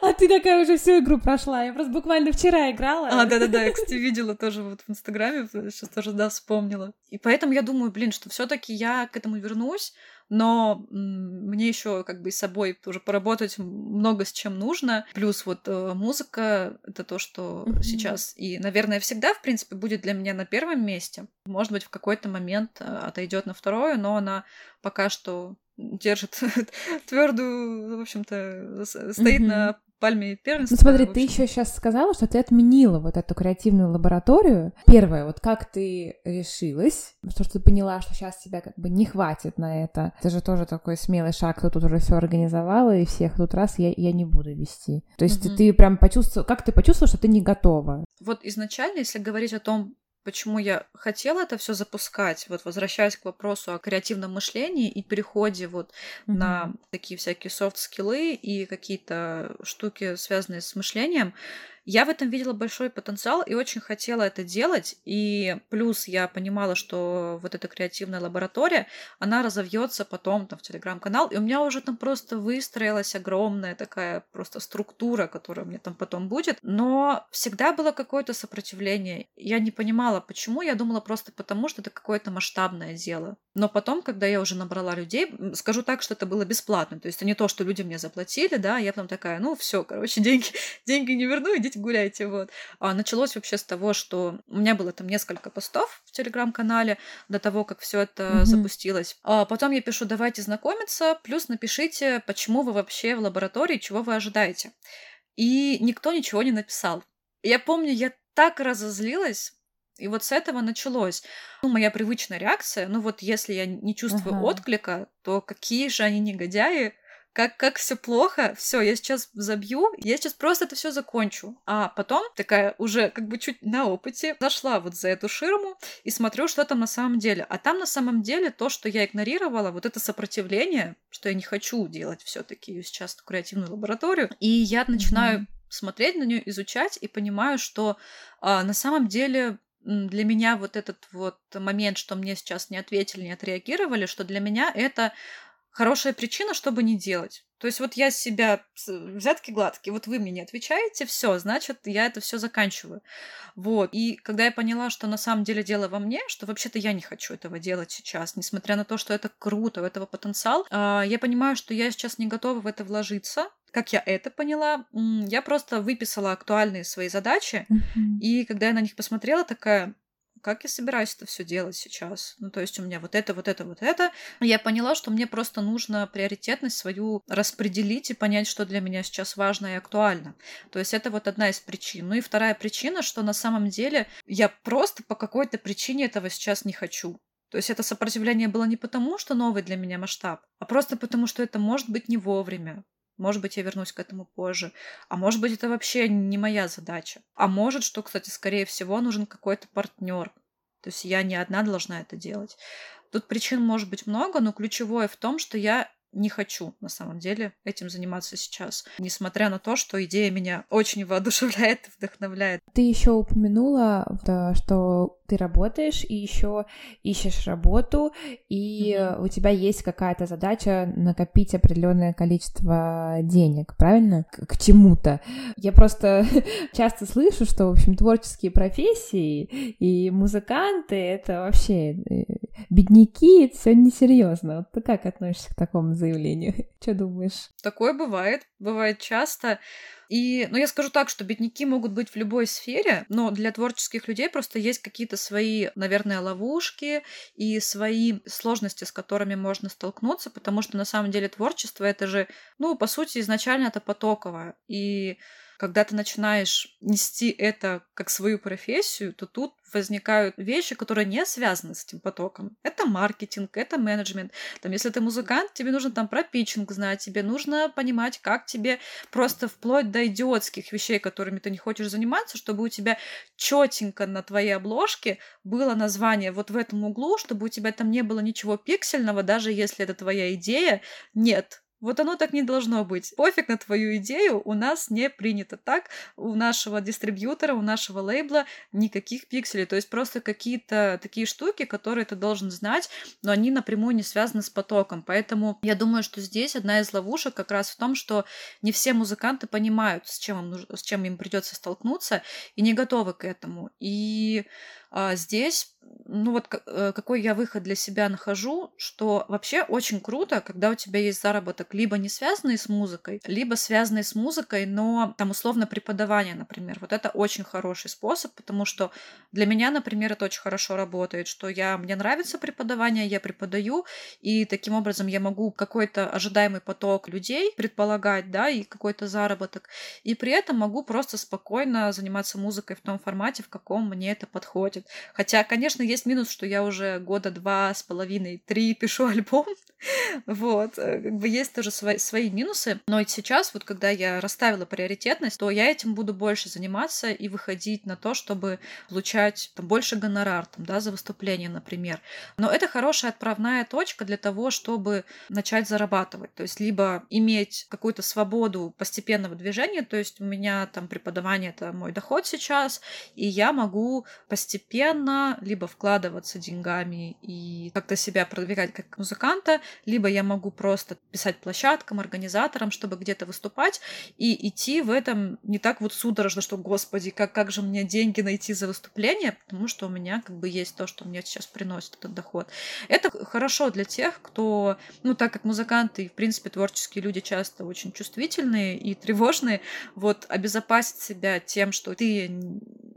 А ты такая уже всю игру прошла. Я просто буквально вчера играла. А, да-да-да, я, кстати, видела тоже вот в Инстаграме, сейчас тоже, да, вспомнила. И поэтому я думаю, блин, что все таки я к этому вернусь, но мне еще как бы с собой тоже поработать много с чем нужно. Плюс вот э, музыка — это то, что mm-hmm. сейчас и, наверное, всегда, в принципе, будет для меня на первом месте. Может быть, в какой-то момент э, отойдет на второе, но она пока что держит твердую, в общем-то, стоит mm-hmm. на пальме первенства. Ну смотри, ты еще сейчас сказала, что ты отменила вот эту креативную лабораторию. Первое, вот как ты решилась, что, что ты поняла, что сейчас тебя как бы не хватит на это. Это же тоже такой смелый шаг, ты тут уже все организовала, и всех тут раз я, я не буду вести. То есть угу. ты прям почувствовала, как ты почувствовала, что ты не готова? Вот изначально, если говорить о том, почему я хотела это все запускать, вот возвращаясь к вопросу о креативном мышлении и переходе вот mm-hmm. на такие всякие софт-скиллы и какие-то штуки, связанные с мышлением, Я в этом видела большой потенциал и очень хотела это делать. И плюс я понимала, что вот эта креативная лаборатория, она разовьется потом там в телеграм-канал. И у меня уже там просто выстроилась огромная такая просто структура, которая меня там потом будет. Но всегда было какое-то сопротивление. Я не понимала, почему. Я думала просто потому, что это какое-то масштабное дело. Но потом, когда я уже набрала людей, скажу так, что это было бесплатно. То есть это не то, что люди мне заплатили, да, я потом такая, ну все, короче, деньги, деньги не верну, идите гуляйте, вот. А началось вообще с того, что у меня было там несколько постов в телеграм-канале до того, как все это mm-hmm. запустилось. А потом я пишу, давайте знакомиться, плюс напишите, почему вы вообще в лаборатории, чего вы ожидаете. И никто ничего не написал. Я помню, я так разозлилась, и вот с этого началось. Ну, моя привычная реакция, ну вот если я не чувствую uh-huh. отклика, то какие же они негодяи, как, как все плохо, все, я сейчас забью, я сейчас просто это все закончу. А потом такая уже как бы чуть на опыте зашла вот за эту ширму и смотрю, что там на самом деле. А там на самом деле то, что я игнорировала, вот это сопротивление, что я не хочу делать все-таки сейчас эту креативную лабораторию. И я начинаю mm-hmm. смотреть на нее, изучать и понимаю, что а, на самом деле для меня вот этот вот момент, что мне сейчас не ответили, не отреагировали, что для меня это хорошая причина, чтобы не делать. То есть вот я себя взятки гладкие, вот вы мне не отвечаете, все, значит, я это все заканчиваю. Вот. И когда я поняла, что на самом деле дело во мне, что вообще-то я не хочу этого делать сейчас, несмотря на то, что это круто, у этого потенциал, а, я понимаю, что я сейчас не готова в это вложиться, как я это поняла, я просто выписала актуальные свои задачи, mm-hmm. и когда я на них посмотрела, такая, как я собираюсь это все делать сейчас? Ну, то есть у меня вот это, вот это, вот это. Я поняла, что мне просто нужно приоритетность свою распределить и понять, что для меня сейчас важно и актуально. То есть это вот одна из причин. Ну и вторая причина, что на самом деле я просто по какой-то причине этого сейчас не хочу. То есть это сопротивление было не потому, что новый для меня масштаб, а просто потому, что это может быть не вовремя. Может быть, я вернусь к этому позже. А может быть, это вообще не моя задача. А может, что, кстати, скорее всего, нужен какой-то партнер. То есть я не одна должна это делать. Тут причин может быть много, но ключевое в том, что я не хочу на самом деле этим заниматься сейчас, несмотря на то, что идея меня очень воодушевляет и вдохновляет. Ты еще упомянула, что ты работаешь и еще ищешь работу, и mm-hmm. у тебя есть какая-то задача накопить определенное количество денег, правильно? К, к чему-то. Я просто часто слышу, что, в общем, творческие профессии и музыканты это вообще э, бедняки, все несерьезно. Вот ты как относишься к такому заявлению? Что думаешь? Такое бывает, бывает часто. И, ну, я скажу так, что бедняки могут быть в любой сфере, но для творческих людей просто есть какие-то свои, наверное, ловушки и свои сложности, с которыми можно столкнуться, потому что на самом деле творчество это же, ну, по сути, изначально это потоковое. И когда ты начинаешь нести это как свою профессию, то тут возникают вещи, которые не связаны с этим потоком. Это маркетинг, это менеджмент. Там, если ты музыкант, тебе нужно там про питчинг знать, тебе нужно понимать, как тебе просто вплоть до идиотских вещей, которыми ты не хочешь заниматься, чтобы у тебя четенько на твоей обложке было название вот в этом углу, чтобы у тебя там не было ничего пиксельного, даже если это твоя идея. Нет, вот оно так не должно быть. Пофиг на твою идею, у нас не принято так. У нашего дистрибьютора, у нашего лейбла никаких пикселей. То есть просто какие-то такие штуки, которые ты должен знать, но они напрямую не связаны с потоком. Поэтому я думаю, что здесь одна из ловушек как раз в том, что не все музыканты понимают, с чем им, с чем им придется столкнуться, и не готовы к этому. И а здесь, ну вот э, какой я выход для себя нахожу, что вообще очень круто, когда у тебя есть заработок либо не связанный с музыкой, либо связанный с музыкой, но там условно преподавание, например. Вот это очень хороший способ, потому что для меня, например, это очень хорошо работает, что я, мне нравится преподавание, я преподаю, и таким образом я могу какой-то ожидаемый поток людей предполагать, да, и какой-то заработок, и при этом могу просто спокойно заниматься музыкой в том формате, в каком мне это подходит хватит. Хотя, конечно, есть минус, что я уже года два с половиной, три пишу альбом. Вот, э, как бы есть тоже свои, свои минусы, но сейчас, вот когда я расставила приоритетность, то я этим буду больше заниматься и выходить на то, чтобы получать там, больше гонорар там, да, за выступление, например. Но это хорошая отправная точка для того, чтобы начать зарабатывать. То есть либо иметь какую-то свободу постепенного движения, то есть у меня там преподавание — это мой доход сейчас, и я могу постепенно либо вкладываться деньгами и как-то себя продвигать как музыканта, либо я могу просто писать площадкам, организаторам, чтобы где-то выступать, и идти в этом не так вот судорожно, что, господи, как, как же мне деньги найти за выступление, потому что у меня как бы есть то, что мне сейчас приносит этот доход. Это хорошо для тех, кто, ну, так как музыканты и, в принципе, творческие люди часто очень чувствительные и тревожные, вот обезопасить себя тем, что ты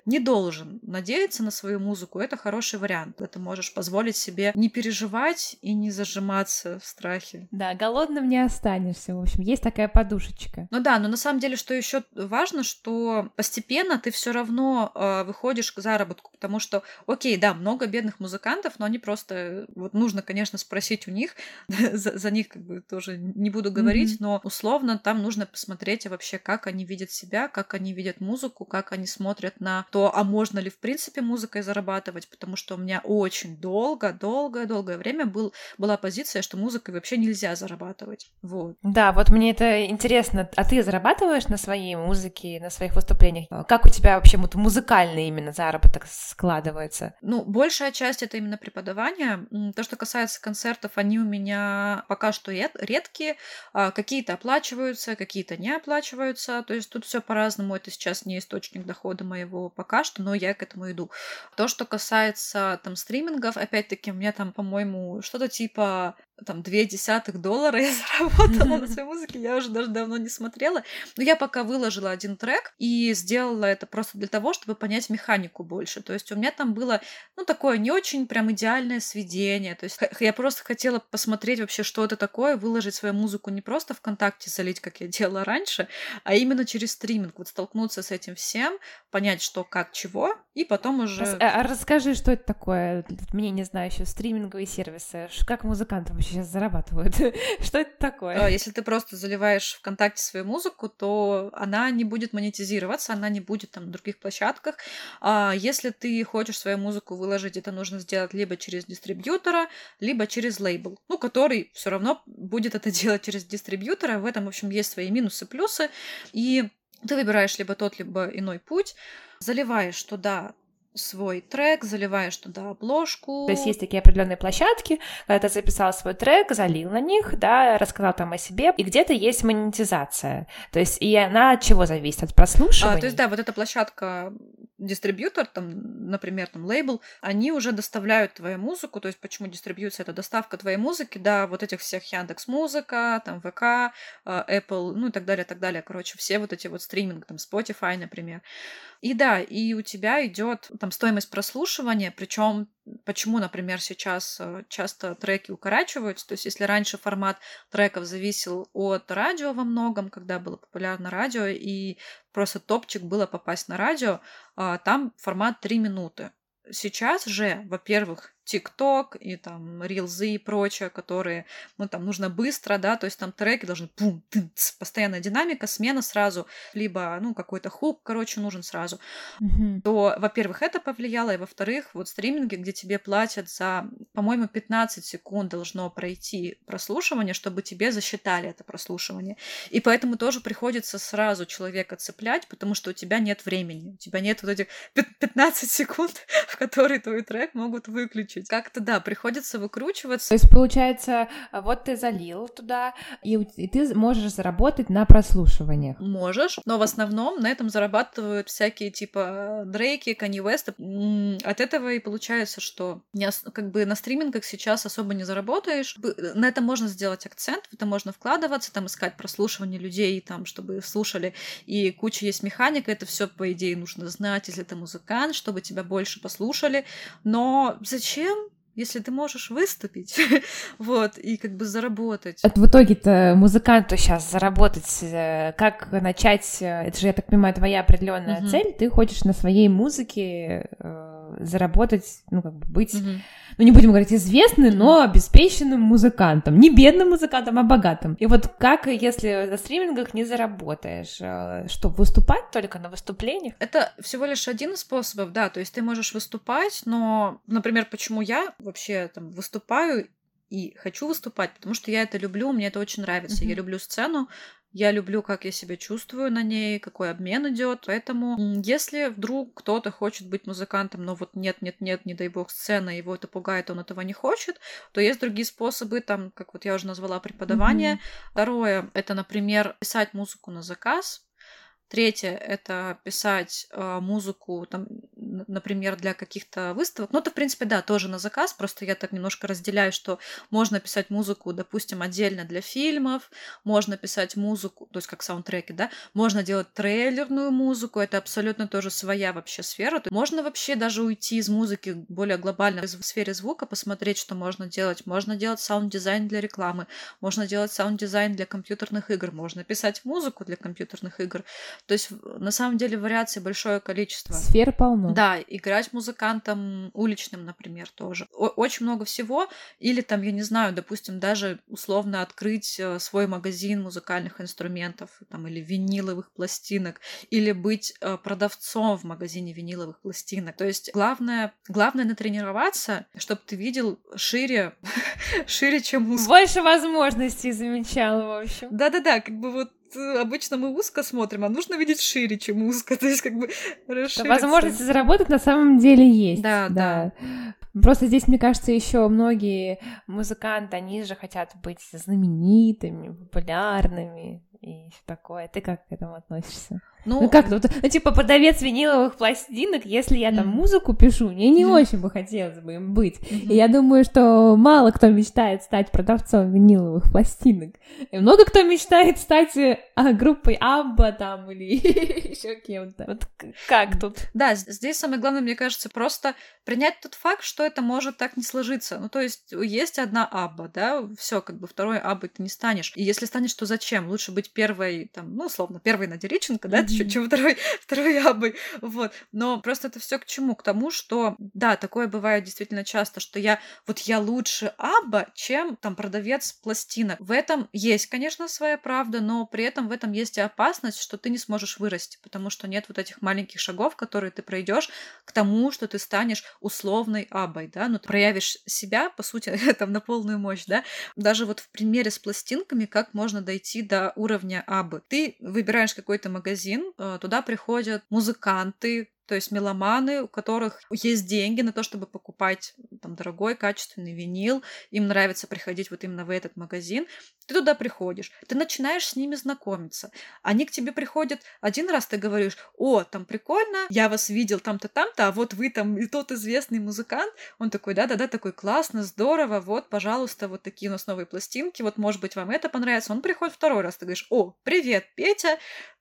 не должен надеяться на свою музыку, это хороший вариант. Ты можешь позволить себе не переживать и не зажиматься в страхе. Да, голодным не останешься. В общем, есть такая подушечка. Ну да, но на самом деле, что еще важно, что постепенно ты все равно э, выходишь к заработку, потому что, окей, да, много бедных музыкантов, но они просто, вот нужно, конечно, спросить у них, за, за них как бы тоже не буду говорить, mm-hmm. но условно там нужно посмотреть вообще, как они видят себя, как они видят музыку, как они смотрят на то, а можно ли в принципе музыкой зарабатывать, потому что у меня очень долго, долгое, долгое время был, была позиция, что музыкой вообще нельзя зарабатывать. Вот. Да, вот мне это интересно. А ты зарабатываешь на своей музыке, на своих выступлениях? Как у тебя вообще вот музыкальный именно заработок складывается? Ну, большая часть это именно преподавание. То, что касается концертов, они у меня пока что редкие. А, какие-то оплачиваются, какие-то не оплачиваются. То есть тут все по-разному. Это сейчас не источник дохода моего пока что, но я к этому иду. То, что касается там стримингов, опять-таки, у меня там, по-моему, что-то типа там две десятых доллара я заработала на своей музыке, я уже даже давно не смотрела. Но я пока выложила один трек и сделала это просто для того, чтобы понять механику больше. То есть у меня там было, ну, такое не очень прям идеальное сведение. То есть я просто хотела посмотреть вообще, что это такое, выложить свою музыку не просто ВКонтакте залить, как я делала раньше, а именно через стриминг. Вот столкнуться с этим всем, понять, что, как, чего, и потом уже... А, а расскажи, что это такое? Мне не знаю еще стриминговые сервисы. Как музыканты вообще сейчас зарабатывают? что это такое? А, если ты просто заливаешь ВКонтакте свою музыку, то она не будет монетизироваться, она не будет там на других площадках. А если ты хочешь свою музыку выложить, это нужно сделать либо через дистрибьютора, либо через лейбл, ну, который все равно будет это делать через дистрибьютора. В этом, в общем, есть свои минусы, плюсы. И ты выбираешь либо тот, либо иной путь, заливаешь туда свой трек, заливаешь туда обложку. То есть есть такие определенные площадки, когда ты записал свой трек, залил на них, да, рассказал там о себе, и где-то есть монетизация. То есть и она от чего зависит? От прослушивания? А, то есть да, вот эта площадка дистрибьютор, там, например, там лейбл, они уже доставляют твою музыку, то есть почему дистрибьюция это доставка твоей музыки, да, вот этих всех Яндекс Музыка, там ВК, а, Apple, ну и так далее, так далее, короче, все вот эти вот стриминг, там Spotify, например. И да, и у тебя идет там стоимость прослушивания, причем почему, например, сейчас э, часто треки укорачиваются, то есть если раньше формат треков зависел от радио во многом, когда было популярно радио, и просто топчик было попасть на радио, а, там формат 3 минуты. Сейчас же, во-первых, ТикТок и там рилзы и прочее, которые, ну, там нужно быстро, да, то есть там треки должны пум, тын, ц, постоянная динамика, смена сразу, либо, ну, какой-то хук, короче, нужен сразу, mm-hmm. то, во-первых, это повлияло, и, во-вторых, вот стриминги, где тебе платят за, по-моему, 15 секунд должно пройти прослушивание, чтобы тебе засчитали это прослушивание, и поэтому тоже приходится сразу человека цеплять, потому что у тебя нет времени, у тебя нет вот этих 15 секунд, в которые твой трек могут выключить, выкручивать. Как-то да, приходится выкручиваться. То есть получается, вот ты залил туда, и, и ты можешь заработать на прослушиваниях. Можешь, но в основном на этом зарабатывают всякие типа Дрейки, Канни Веста. От этого и получается, что не, как бы на стримингах сейчас особо не заработаешь. На это можно сделать акцент, в это можно вкладываться, там искать прослушивание людей, там, чтобы слушали, и куча есть механика, это все по идее нужно знать, если ты музыкант, чтобы тебя больше послушали. Но зачем зачем, если ты можешь выступить, вот, и как бы заработать. Это в итоге-то музыканту сейчас заработать, э, как начать, э, это же, я так понимаю, твоя определенная uh-huh. цель, ты хочешь на своей музыке э, заработать, ну, как бы быть... Uh-huh ну не будем говорить известный, но обеспеченным музыкантом. Не бедным музыкантом, а богатым. И вот как, если на стримингах не заработаешь, э, что, выступать только на выступлениях? Это всего лишь один из способов, да, то есть ты можешь выступать, но, например, почему я вообще там выступаю и хочу выступать, потому что я это люблю, мне это очень нравится. Mm-hmm. Я люблю сцену, я люблю, как я себя чувствую на ней, какой обмен идет. Поэтому, если вдруг кто-то хочет быть музыкантом, но вот нет, нет, нет, не дай бог, сцена, его это пугает, он этого не хочет, то есть другие способы, там, как вот я уже назвала, преподавание. Mm-hmm. Второе, это, например, писать музыку на заказ. Третье — это писать э, музыку, там, например, для каких-то выставок. Ну, это, в принципе, да, тоже на заказ, просто я так немножко разделяю, что можно писать музыку, допустим, отдельно для фильмов, можно писать музыку, то есть как саундтреки, да, можно делать трейлерную музыку, это абсолютно тоже своя вообще сфера. Можно вообще даже уйти из музыки более глобально в сфере звука, посмотреть, что можно делать. Можно делать саунд-дизайн для рекламы, можно делать саунд-дизайн для компьютерных игр, можно писать музыку для компьютерных игр. То есть, на самом деле, вариаций большое количество. Сфер полно. Да, играть музыкантом уличным, например, тоже. О- очень много всего. Или там, я не знаю, допустим, даже условно открыть э, свой магазин музыкальных инструментов, там, или виниловых пластинок, или быть э, продавцом в магазине виниловых пластинок. То есть, главное, главное натренироваться, чтобы ты видел шире, шире, чем узко. Больше возможностей замечал, в общем. Да-да-да, как бы вот Э, обычно мы узко смотрим, а нужно видеть шире, чем узко, то есть как бы расшириться. Возможности заработать на самом деле есть. Да, да. да. Просто здесь, мне кажется, еще многие музыканты, они же хотят быть знаменитыми, популярными и все такое. Ты как к этому относишься? Ну, ну как тут, ну типа продавец виниловых пластинок, если я там музыку пишу, мне не очень бы хотелось бы им быть. И я думаю, что мало кто мечтает стать продавцом виниловых пластинок. И много кто мечтает стать э, а, группой Абба там или еще кем-то. Вот как тут? Да, здесь самое главное, мне кажется, просто принять тот факт, что это может так не сложиться. Ну, то есть есть одна Абба, да, все, как бы второй Аббой ты не станешь. И если станешь, то зачем? Лучше быть первой, там, ну, условно, первой Надериченко, да, mm-hmm. чем второй, второй Аббой. Вот. Но просто это все к чему? К тому, что, да, такое бывает действительно часто, что я, вот я лучше Абба, чем там продавец пластинок. В этом есть, конечно, своя правда, но при этом в этом есть и опасность, что ты не сможешь вырасти, потому что нет вот этих маленьких шагов, которые ты пройдешь к тому, что ты станешь условной Аббой, да, ну ты проявишь себя, по сути, там на полную мощь, да, даже вот в примере с пластинками, как можно дойти до уровня Абы. Ты выбираешь какой-то магазин, э, туда приходят музыканты, то есть меломаны, у которых есть деньги на то, чтобы покупать там дорогой, качественный винил, им нравится приходить вот именно в этот магазин, ты туда приходишь, ты начинаешь с ними знакомиться. Они к тебе приходят один раз, ты говоришь, о, там прикольно, я вас видел там-то, там-то, а вот вы там и тот известный музыкант. Он такой, да-да-да, такой классно, здорово, вот, пожалуйста, вот такие у нас новые пластинки, вот, может быть, вам это понравится. Он приходит второй раз, ты говоришь, о, привет, Петя,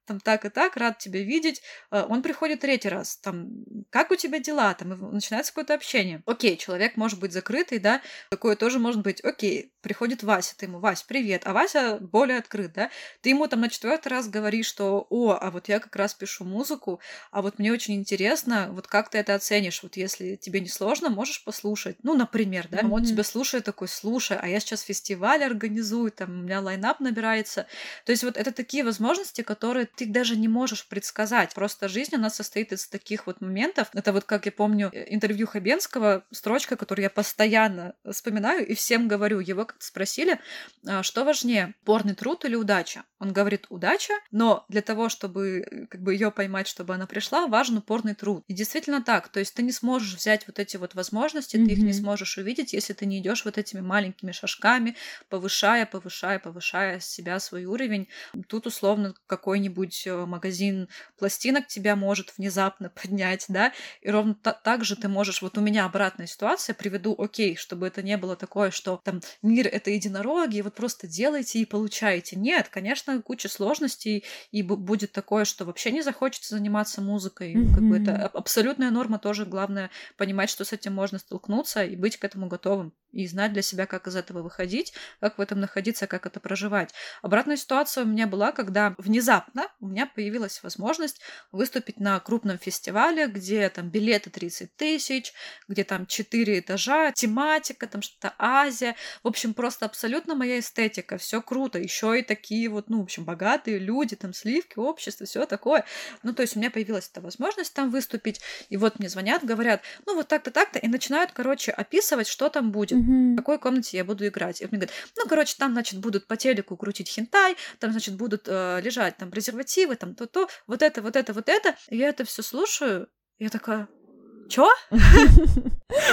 там так и так, рад тебя видеть. Э, он приходит третий раз, там, как у тебя дела, там, начинается какое-то общение. Окей, человек может быть закрытый, да, такое тоже может быть. Окей, приходит Вася, ты ему, Вась, привет, а Вася более открыт, да, ты ему там на четвертый раз говоришь, что, о, а вот я как раз пишу музыку, а вот мне очень интересно, вот как ты это оценишь, вот если тебе не сложно, можешь послушать, ну, например, да, mm-hmm. он тебя слушает такой, слушай, а я сейчас фестиваль организую, там, у меня лайнап набирается, то есть вот это такие возможности, которые ты даже не можешь предсказать. Просто жизнь у нас состоит из таких вот моментов. Это вот, как я помню, э, интервью Хабенского, строчка, которую я постоянно вспоминаю и всем говорю. Его как-то спросили, «А что важнее, порный труд или удача? Он говорит, удача, но для того, чтобы как бы ее поймать, чтобы она пришла, важен упорный труд. И действительно так. То есть ты не сможешь взять вот эти вот возможности, mm-hmm. ты их не сможешь увидеть, если ты не идешь вот этими маленькими шажками, повышая, повышая, повышая себя, свой уровень. Тут условно какой-нибудь э, магазин пластинок тебя может внезапно поднять, да, и ровно так же ты можешь, вот у меня обратная ситуация, приведу, окей, чтобы это не было такое, что там мир — это единороги, и вот просто делайте и получаете. Нет, конечно, куча сложностей, и будет такое, что вообще не захочется заниматься музыкой. Mm-hmm. Как бы это абсолютная норма тоже, главное понимать, что с этим можно столкнуться и быть к этому готовым. И знать для себя, как из этого выходить, как в этом находиться, как это проживать. Обратная ситуация у меня была, когда внезапно у меня появилась возможность выступить на крупном фестивале, где там билеты 30 тысяч, где там 4 этажа, тематика, там что-то Азия. В общем, просто абсолютно моя эстетика, все круто. Еще и такие вот, ну, в общем, богатые люди, там сливки, общество, все такое. Ну, то есть у меня появилась эта возможность там выступить, и вот мне звонят, говорят, ну, вот так-то, так-то, и начинают, короче, описывать, что там будет в какой комнате я буду играть. И он мне говорит, ну, короче, там, значит, будут по телеку крутить хентай, там, значит, будут э, лежать там презервативы, там то-то, вот это, вот это, вот это. И я это все слушаю, я такая, Чё?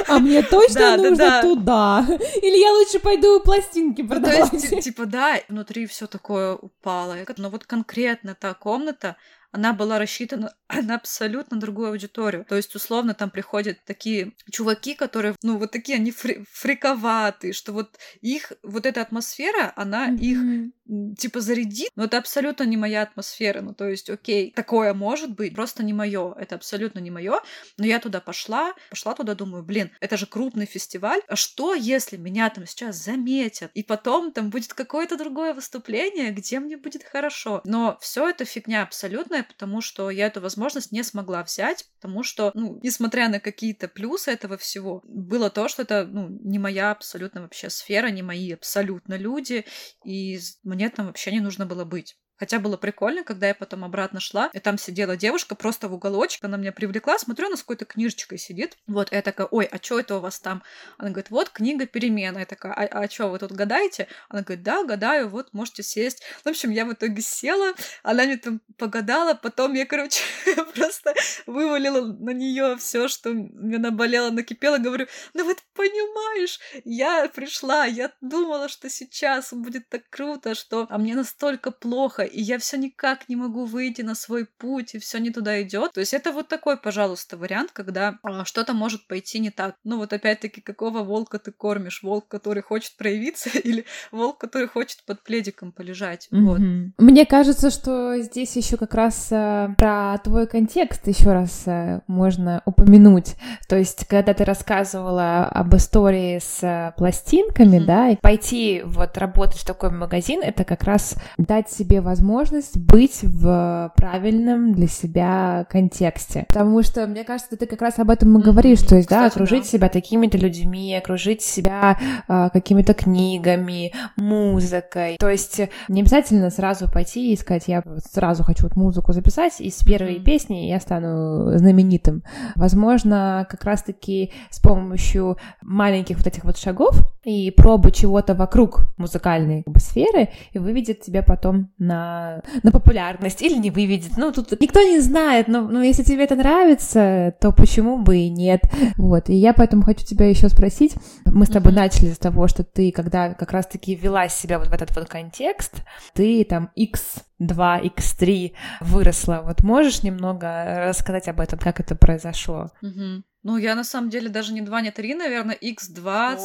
А мне точно нужно туда? Или я лучше пойду пластинки продавать? То есть, типа, да, внутри все такое упало. Но вот конкретно та комната, она была рассчитана на абсолютно другую аудиторию. То есть, условно, там приходят такие чуваки, которые, ну, вот такие, они фри фриковатые, что вот их, вот эта атмосфера, она mm-hmm. их, типа, зарядит, но это абсолютно не моя атмосфера. Ну, то есть, окей, такое может быть, просто не мое, это абсолютно не мое. Но я туда пошла, пошла туда, думаю, блин, это же крупный фестиваль, а что, если меня там сейчас заметят, и потом там будет какое-то другое выступление, где мне будет хорошо. Но все это фигня абсолютно огромное, потому что я эту возможность не смогла взять, потому что, ну, несмотря на какие-то плюсы этого всего, было то, что это, ну, не моя абсолютно вообще сфера, не мои абсолютно люди, и мне там вообще не нужно было быть. Хотя было прикольно, когда я потом обратно шла, и там сидела девушка просто в уголочке, она меня привлекла, смотрю, она с какой-то книжечкой сидит. Вот, я такая, ой, а что это у вас там? Она говорит, вот книга перемена. Я такая, а, а что, вы тут гадаете? Она говорит, да, гадаю, вот, можете сесть. В общем, я в итоге села, она мне там погадала, потом я, короче, просто вывалила на нее все, что мне наболело, накипело, говорю, ну вот понимаешь, я пришла, я думала, что сейчас будет так круто, что а мне настолько плохо, и я все никак не могу выйти на свой путь, и все не туда идет. То есть это вот такой, пожалуйста, вариант, когда а, что-то может пойти не так. Ну вот опять-таки, какого волка ты кормишь? Волк, который хочет проявиться, или волк, который хочет под пледиком полежать? Mm-hmm. Вот. Мне кажется, что здесь еще как раз э, про твой контекст еще раз э, можно упомянуть. То есть, когда ты рассказывала об истории с э, пластинками, mm-hmm. да, и пойти вот работать в такой магазин, это как раз дать себе возможность возможность быть в правильном для себя контексте. Потому что, мне кажется, ты как раз об этом и говоришь, то есть, Кстати, да, окружить да. себя такими-то людьми, окружить себя э, какими-то книгами, музыкой. То есть не обязательно сразу пойти и сказать, я сразу хочу вот музыку записать, и с первой mm-hmm. песни я стану знаменитым. Возможно, как раз-таки с помощью маленьких вот этих вот шагов и пробы чего-то вокруг музыкальной сферы и выведет тебя потом на на, популярность или не выведет. Ну, тут никто не знает, но, но если тебе это нравится, то почему бы и нет. Вот, и я поэтому хочу тебя еще спросить. Мы с тобой mm-hmm. начали с того, что ты, когда как раз-таки ввела себя вот в этот вот контекст, ты там X2, X3 выросла. Вот можешь немного рассказать об этом, как это произошло? Mm-hmm. Ну, я на самом деле даже не 2, не 3, наверное, x20,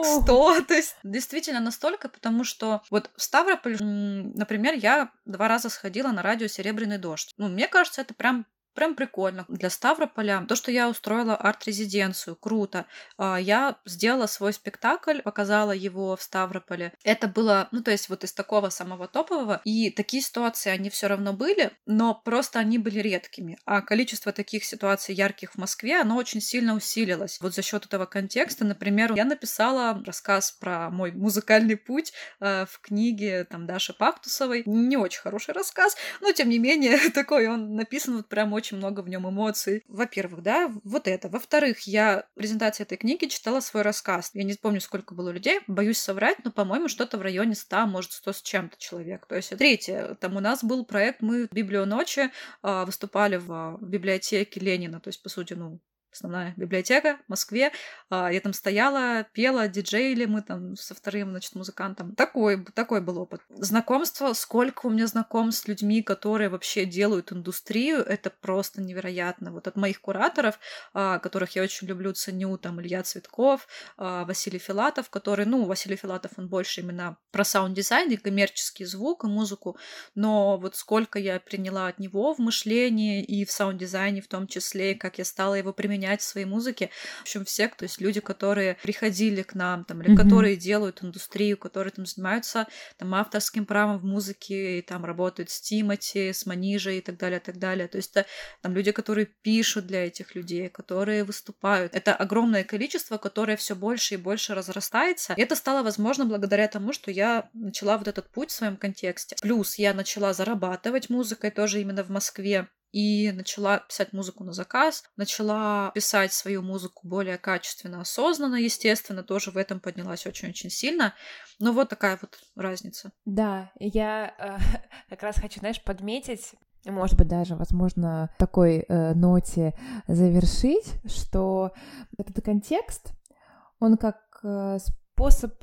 x100. То есть действительно настолько, потому что вот в Ставрополь, например, я два раза сходила на радио «Серебряный дождь». Ну, мне кажется, это прям Прям прикольно. Для Ставрополя то, что я устроила арт-резиденцию, круто. А, я сделала свой спектакль, показала его в Ставрополе. Это было, ну, то есть вот из такого самого топового. И такие ситуации, они все равно были, но просто они были редкими. А количество таких ситуаций ярких в Москве, оно очень сильно усилилось. Вот за счет этого контекста, например, я написала рассказ про мой музыкальный путь э, в книге там Даши Пактусовой. Не очень хороший рассказ, но тем не менее такой он написан вот прям очень очень много в нем эмоций. Во-первых, да, вот это. Во-вторых, я презентации этой книги читала свой рассказ. Я не помню, сколько было людей, боюсь соврать, но, по-моему, что-то в районе 100, может, 100 с чем-то человек. То есть, третье, там у нас был проект, мы в Библию ночи э, выступали в, в библиотеке Ленина, то есть, по сути, ну, основная библиотека в Москве. А, я там стояла, пела, диджейли мы там со вторым, значит, музыкантом. Такой, такой был опыт. Знакомство, сколько у меня знакомств с людьми, которые вообще делают индустрию, это просто невероятно. Вот от моих кураторов, а, которых я очень люблю, ценю, там Илья Цветков, а, Василий Филатов, который, ну, Василий Филатов, он больше именно про саунд-дизайн и коммерческий звук и музыку, но вот сколько я приняла от него в мышлении и в саунд-дизайне в том числе, как я стала его применять применять в своей музыке. В общем, все, то есть люди, которые приходили к нам, там, или mm-hmm. которые делают индустрию, которые там занимаются там авторским правом в музыке, и там работают с Тимати, с Манижей и так далее, и так далее. То есть это там люди, которые пишут для этих людей, которые выступают. Это огромное количество, которое все больше и больше разрастается. И это стало возможно благодаря тому, что я начала вот этот путь в своем контексте. Плюс я начала зарабатывать музыкой тоже именно в Москве и начала писать музыку на заказ, начала писать свою музыку более качественно, осознанно, естественно, тоже в этом поднялась очень-очень сильно. Но вот такая вот разница. Да, я э, как раз хочу, знаешь, подметить, может быть, даже, возможно, такой э, ноте завершить, что этот контекст, он как э, способ,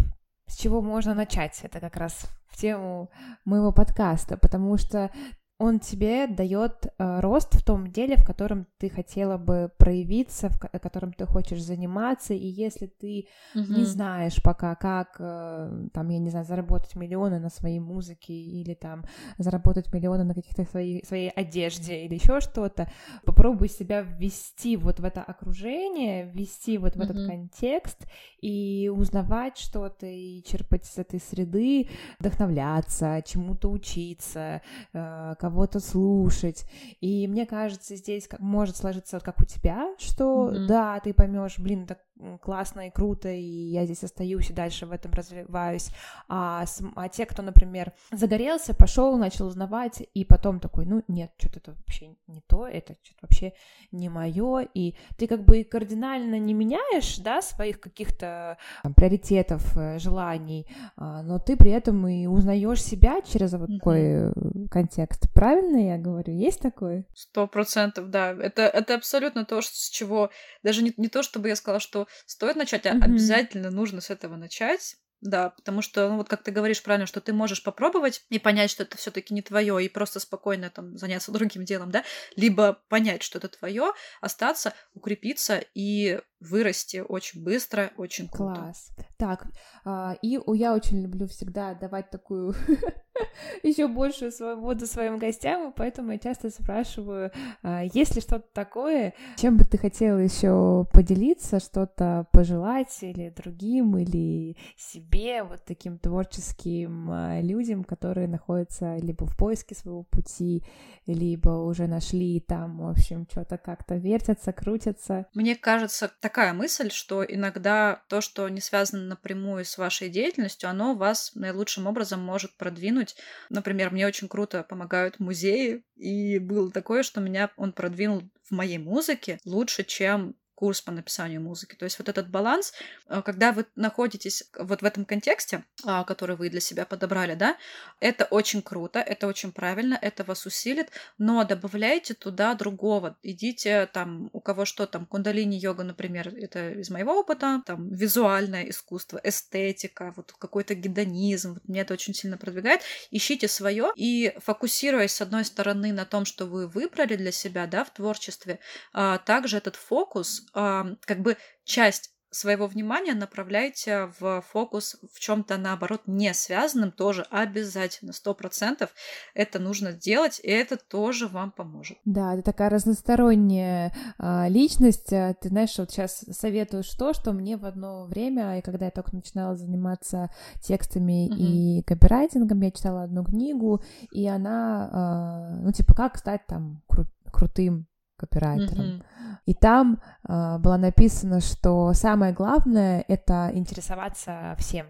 с чего можно начать. Это как раз в тему моего подкаста, потому что он тебе дает э, рост в том деле, в котором ты хотела бы проявиться, в котором ты хочешь заниматься, и если ты угу. не знаешь пока, как, э, там, я не знаю, заработать миллионы на своей музыке или там заработать миллионы на каких-то своей, своей одежде или еще что-то, попробуй себя ввести вот в это окружение, ввести вот в угу. этот контекст и узнавать что-то и черпать из этой среды, вдохновляться, чему-то учиться, э, кого-то слушать. И мне кажется, здесь как, может сложиться вот как у тебя, что mm-hmm. да, ты поймешь, блин, так классно и круто, и я здесь остаюсь и дальше в этом развиваюсь. А, а те, кто, например, загорелся, пошел, начал узнавать, и потом такой, ну нет, что-то это вообще не то, это что-то вообще не мое, и ты как бы кардинально не меняешь, да, своих каких-то приоритетов, э, желаний, а, но ты при этом и узнаешь себя через вот такой mm-hmm. контекст. Правильно я говорю? Есть такое? Сто процентов, да. Это, это абсолютно то, с чего... Даже не, не то, чтобы я сказала, что стоит начать, mm-hmm. обязательно нужно с этого начать. Да, потому что, ну, вот как ты говоришь правильно, что ты можешь попробовать и понять, что это все-таки не твое, и просто спокойно там заняться другим делом, да, либо понять, что это твое, остаться, укрепиться и вырасти очень быстро, очень круто. Класс. Так, а, и я очень люблю всегда давать такую еще большую свободу своим гостям, и поэтому я часто спрашиваю, а, есть ли что-то такое, чем бы ты хотела еще поделиться, что-то пожелать или другим, или себе, вот таким творческим а, людям, которые находятся либо в поиске своего пути, либо уже нашли там, в общем, что-то как-то вертятся, крутятся. Мне кажется, такая мысль, что иногда то, что не связано напрямую с вашей деятельностью, оно вас наилучшим образом может продвинуть. Например, мне очень круто помогают музеи, и было такое, что меня он продвинул в моей музыке лучше, чем курс по написанию музыки. То есть вот этот баланс, э, когда вы находитесь вот в этом контексте, а, который вы для себя подобрали, да, это очень круто, это очень правильно, это вас усилит, но добавляйте туда другого. Идите там, у кого что там, кундалини-йога, например, это из моего опыта, там визуальное искусство, эстетика, вот какой-то гедонизм, вот мне это очень сильно продвигает. Ищите свое и фокусируясь с одной стороны на том, что вы выбрали для себя, да, в творчестве, а также этот фокус как бы часть своего внимания направляйте в фокус в чем-то наоборот не связанным тоже обязательно сто процентов это нужно делать и это тоже вам поможет да это такая разносторонняя а, личность а, ты знаешь вот сейчас советуешь то что мне в одно время и когда я только начинала заниматься текстами mm-hmm. и копирайтингом я читала одну книгу и она а, ну типа как стать там кру- крутым копирайтером. Mm-hmm. И там э, было написано, что самое главное это интересоваться всем.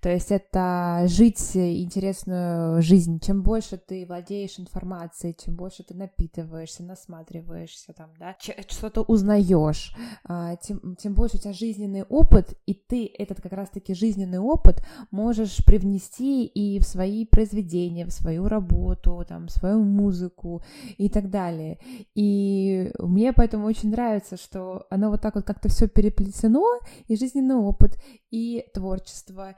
То есть это жить интересную жизнь. Чем больше ты владеешь информацией, чем больше ты напитываешься, насматриваешься, там, да, что-то узнаешь, а, тем, тем больше у тебя жизненный опыт, и ты этот как раз-таки жизненный опыт можешь привнести и в свои произведения, в свою работу, там, в свою музыку и так далее. И мне поэтому очень нравится, что оно вот так вот как-то все переплетено, и жизненный опыт, и творчество,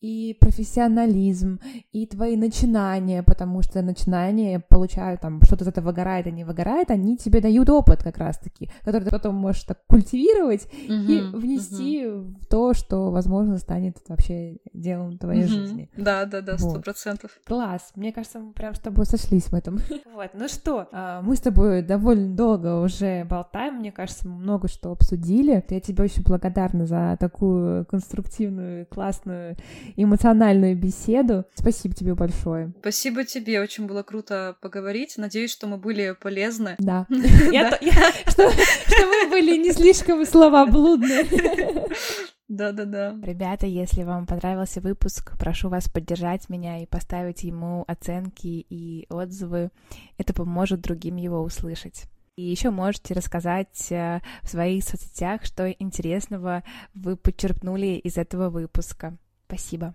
и профессионализм, и твои начинания, потому что начинания получают там что-то из этого выгорает, а не выгорает, они тебе дают опыт как раз-таки, который ты потом можешь так культивировать uh-huh, и внести uh-huh. в то, что, возможно, станет вообще делом твоей uh-huh. жизни. Да, да, да, сто процентов. Вот. Класс. Мне кажется, мы прям с тобой сошлись в этом. вот, ну что, а, мы с тобой довольно долго уже болтаем, мне кажется, мы много что обсудили. Я тебе очень благодарна за такую конструктивную, классную эмоциональную беседу. Спасибо тебе большое. Спасибо тебе, очень было круто поговорить. Надеюсь, что мы были полезны. Да. Что мы были не слишком словоблудны. Да-да-да. Ребята, если вам понравился выпуск, прошу вас поддержать меня и поставить ему оценки и отзывы. Это поможет другим его услышать. И еще можете рассказать э, в своих соцсетях, что интересного вы подчерпнули из этого выпуска. Спасибо.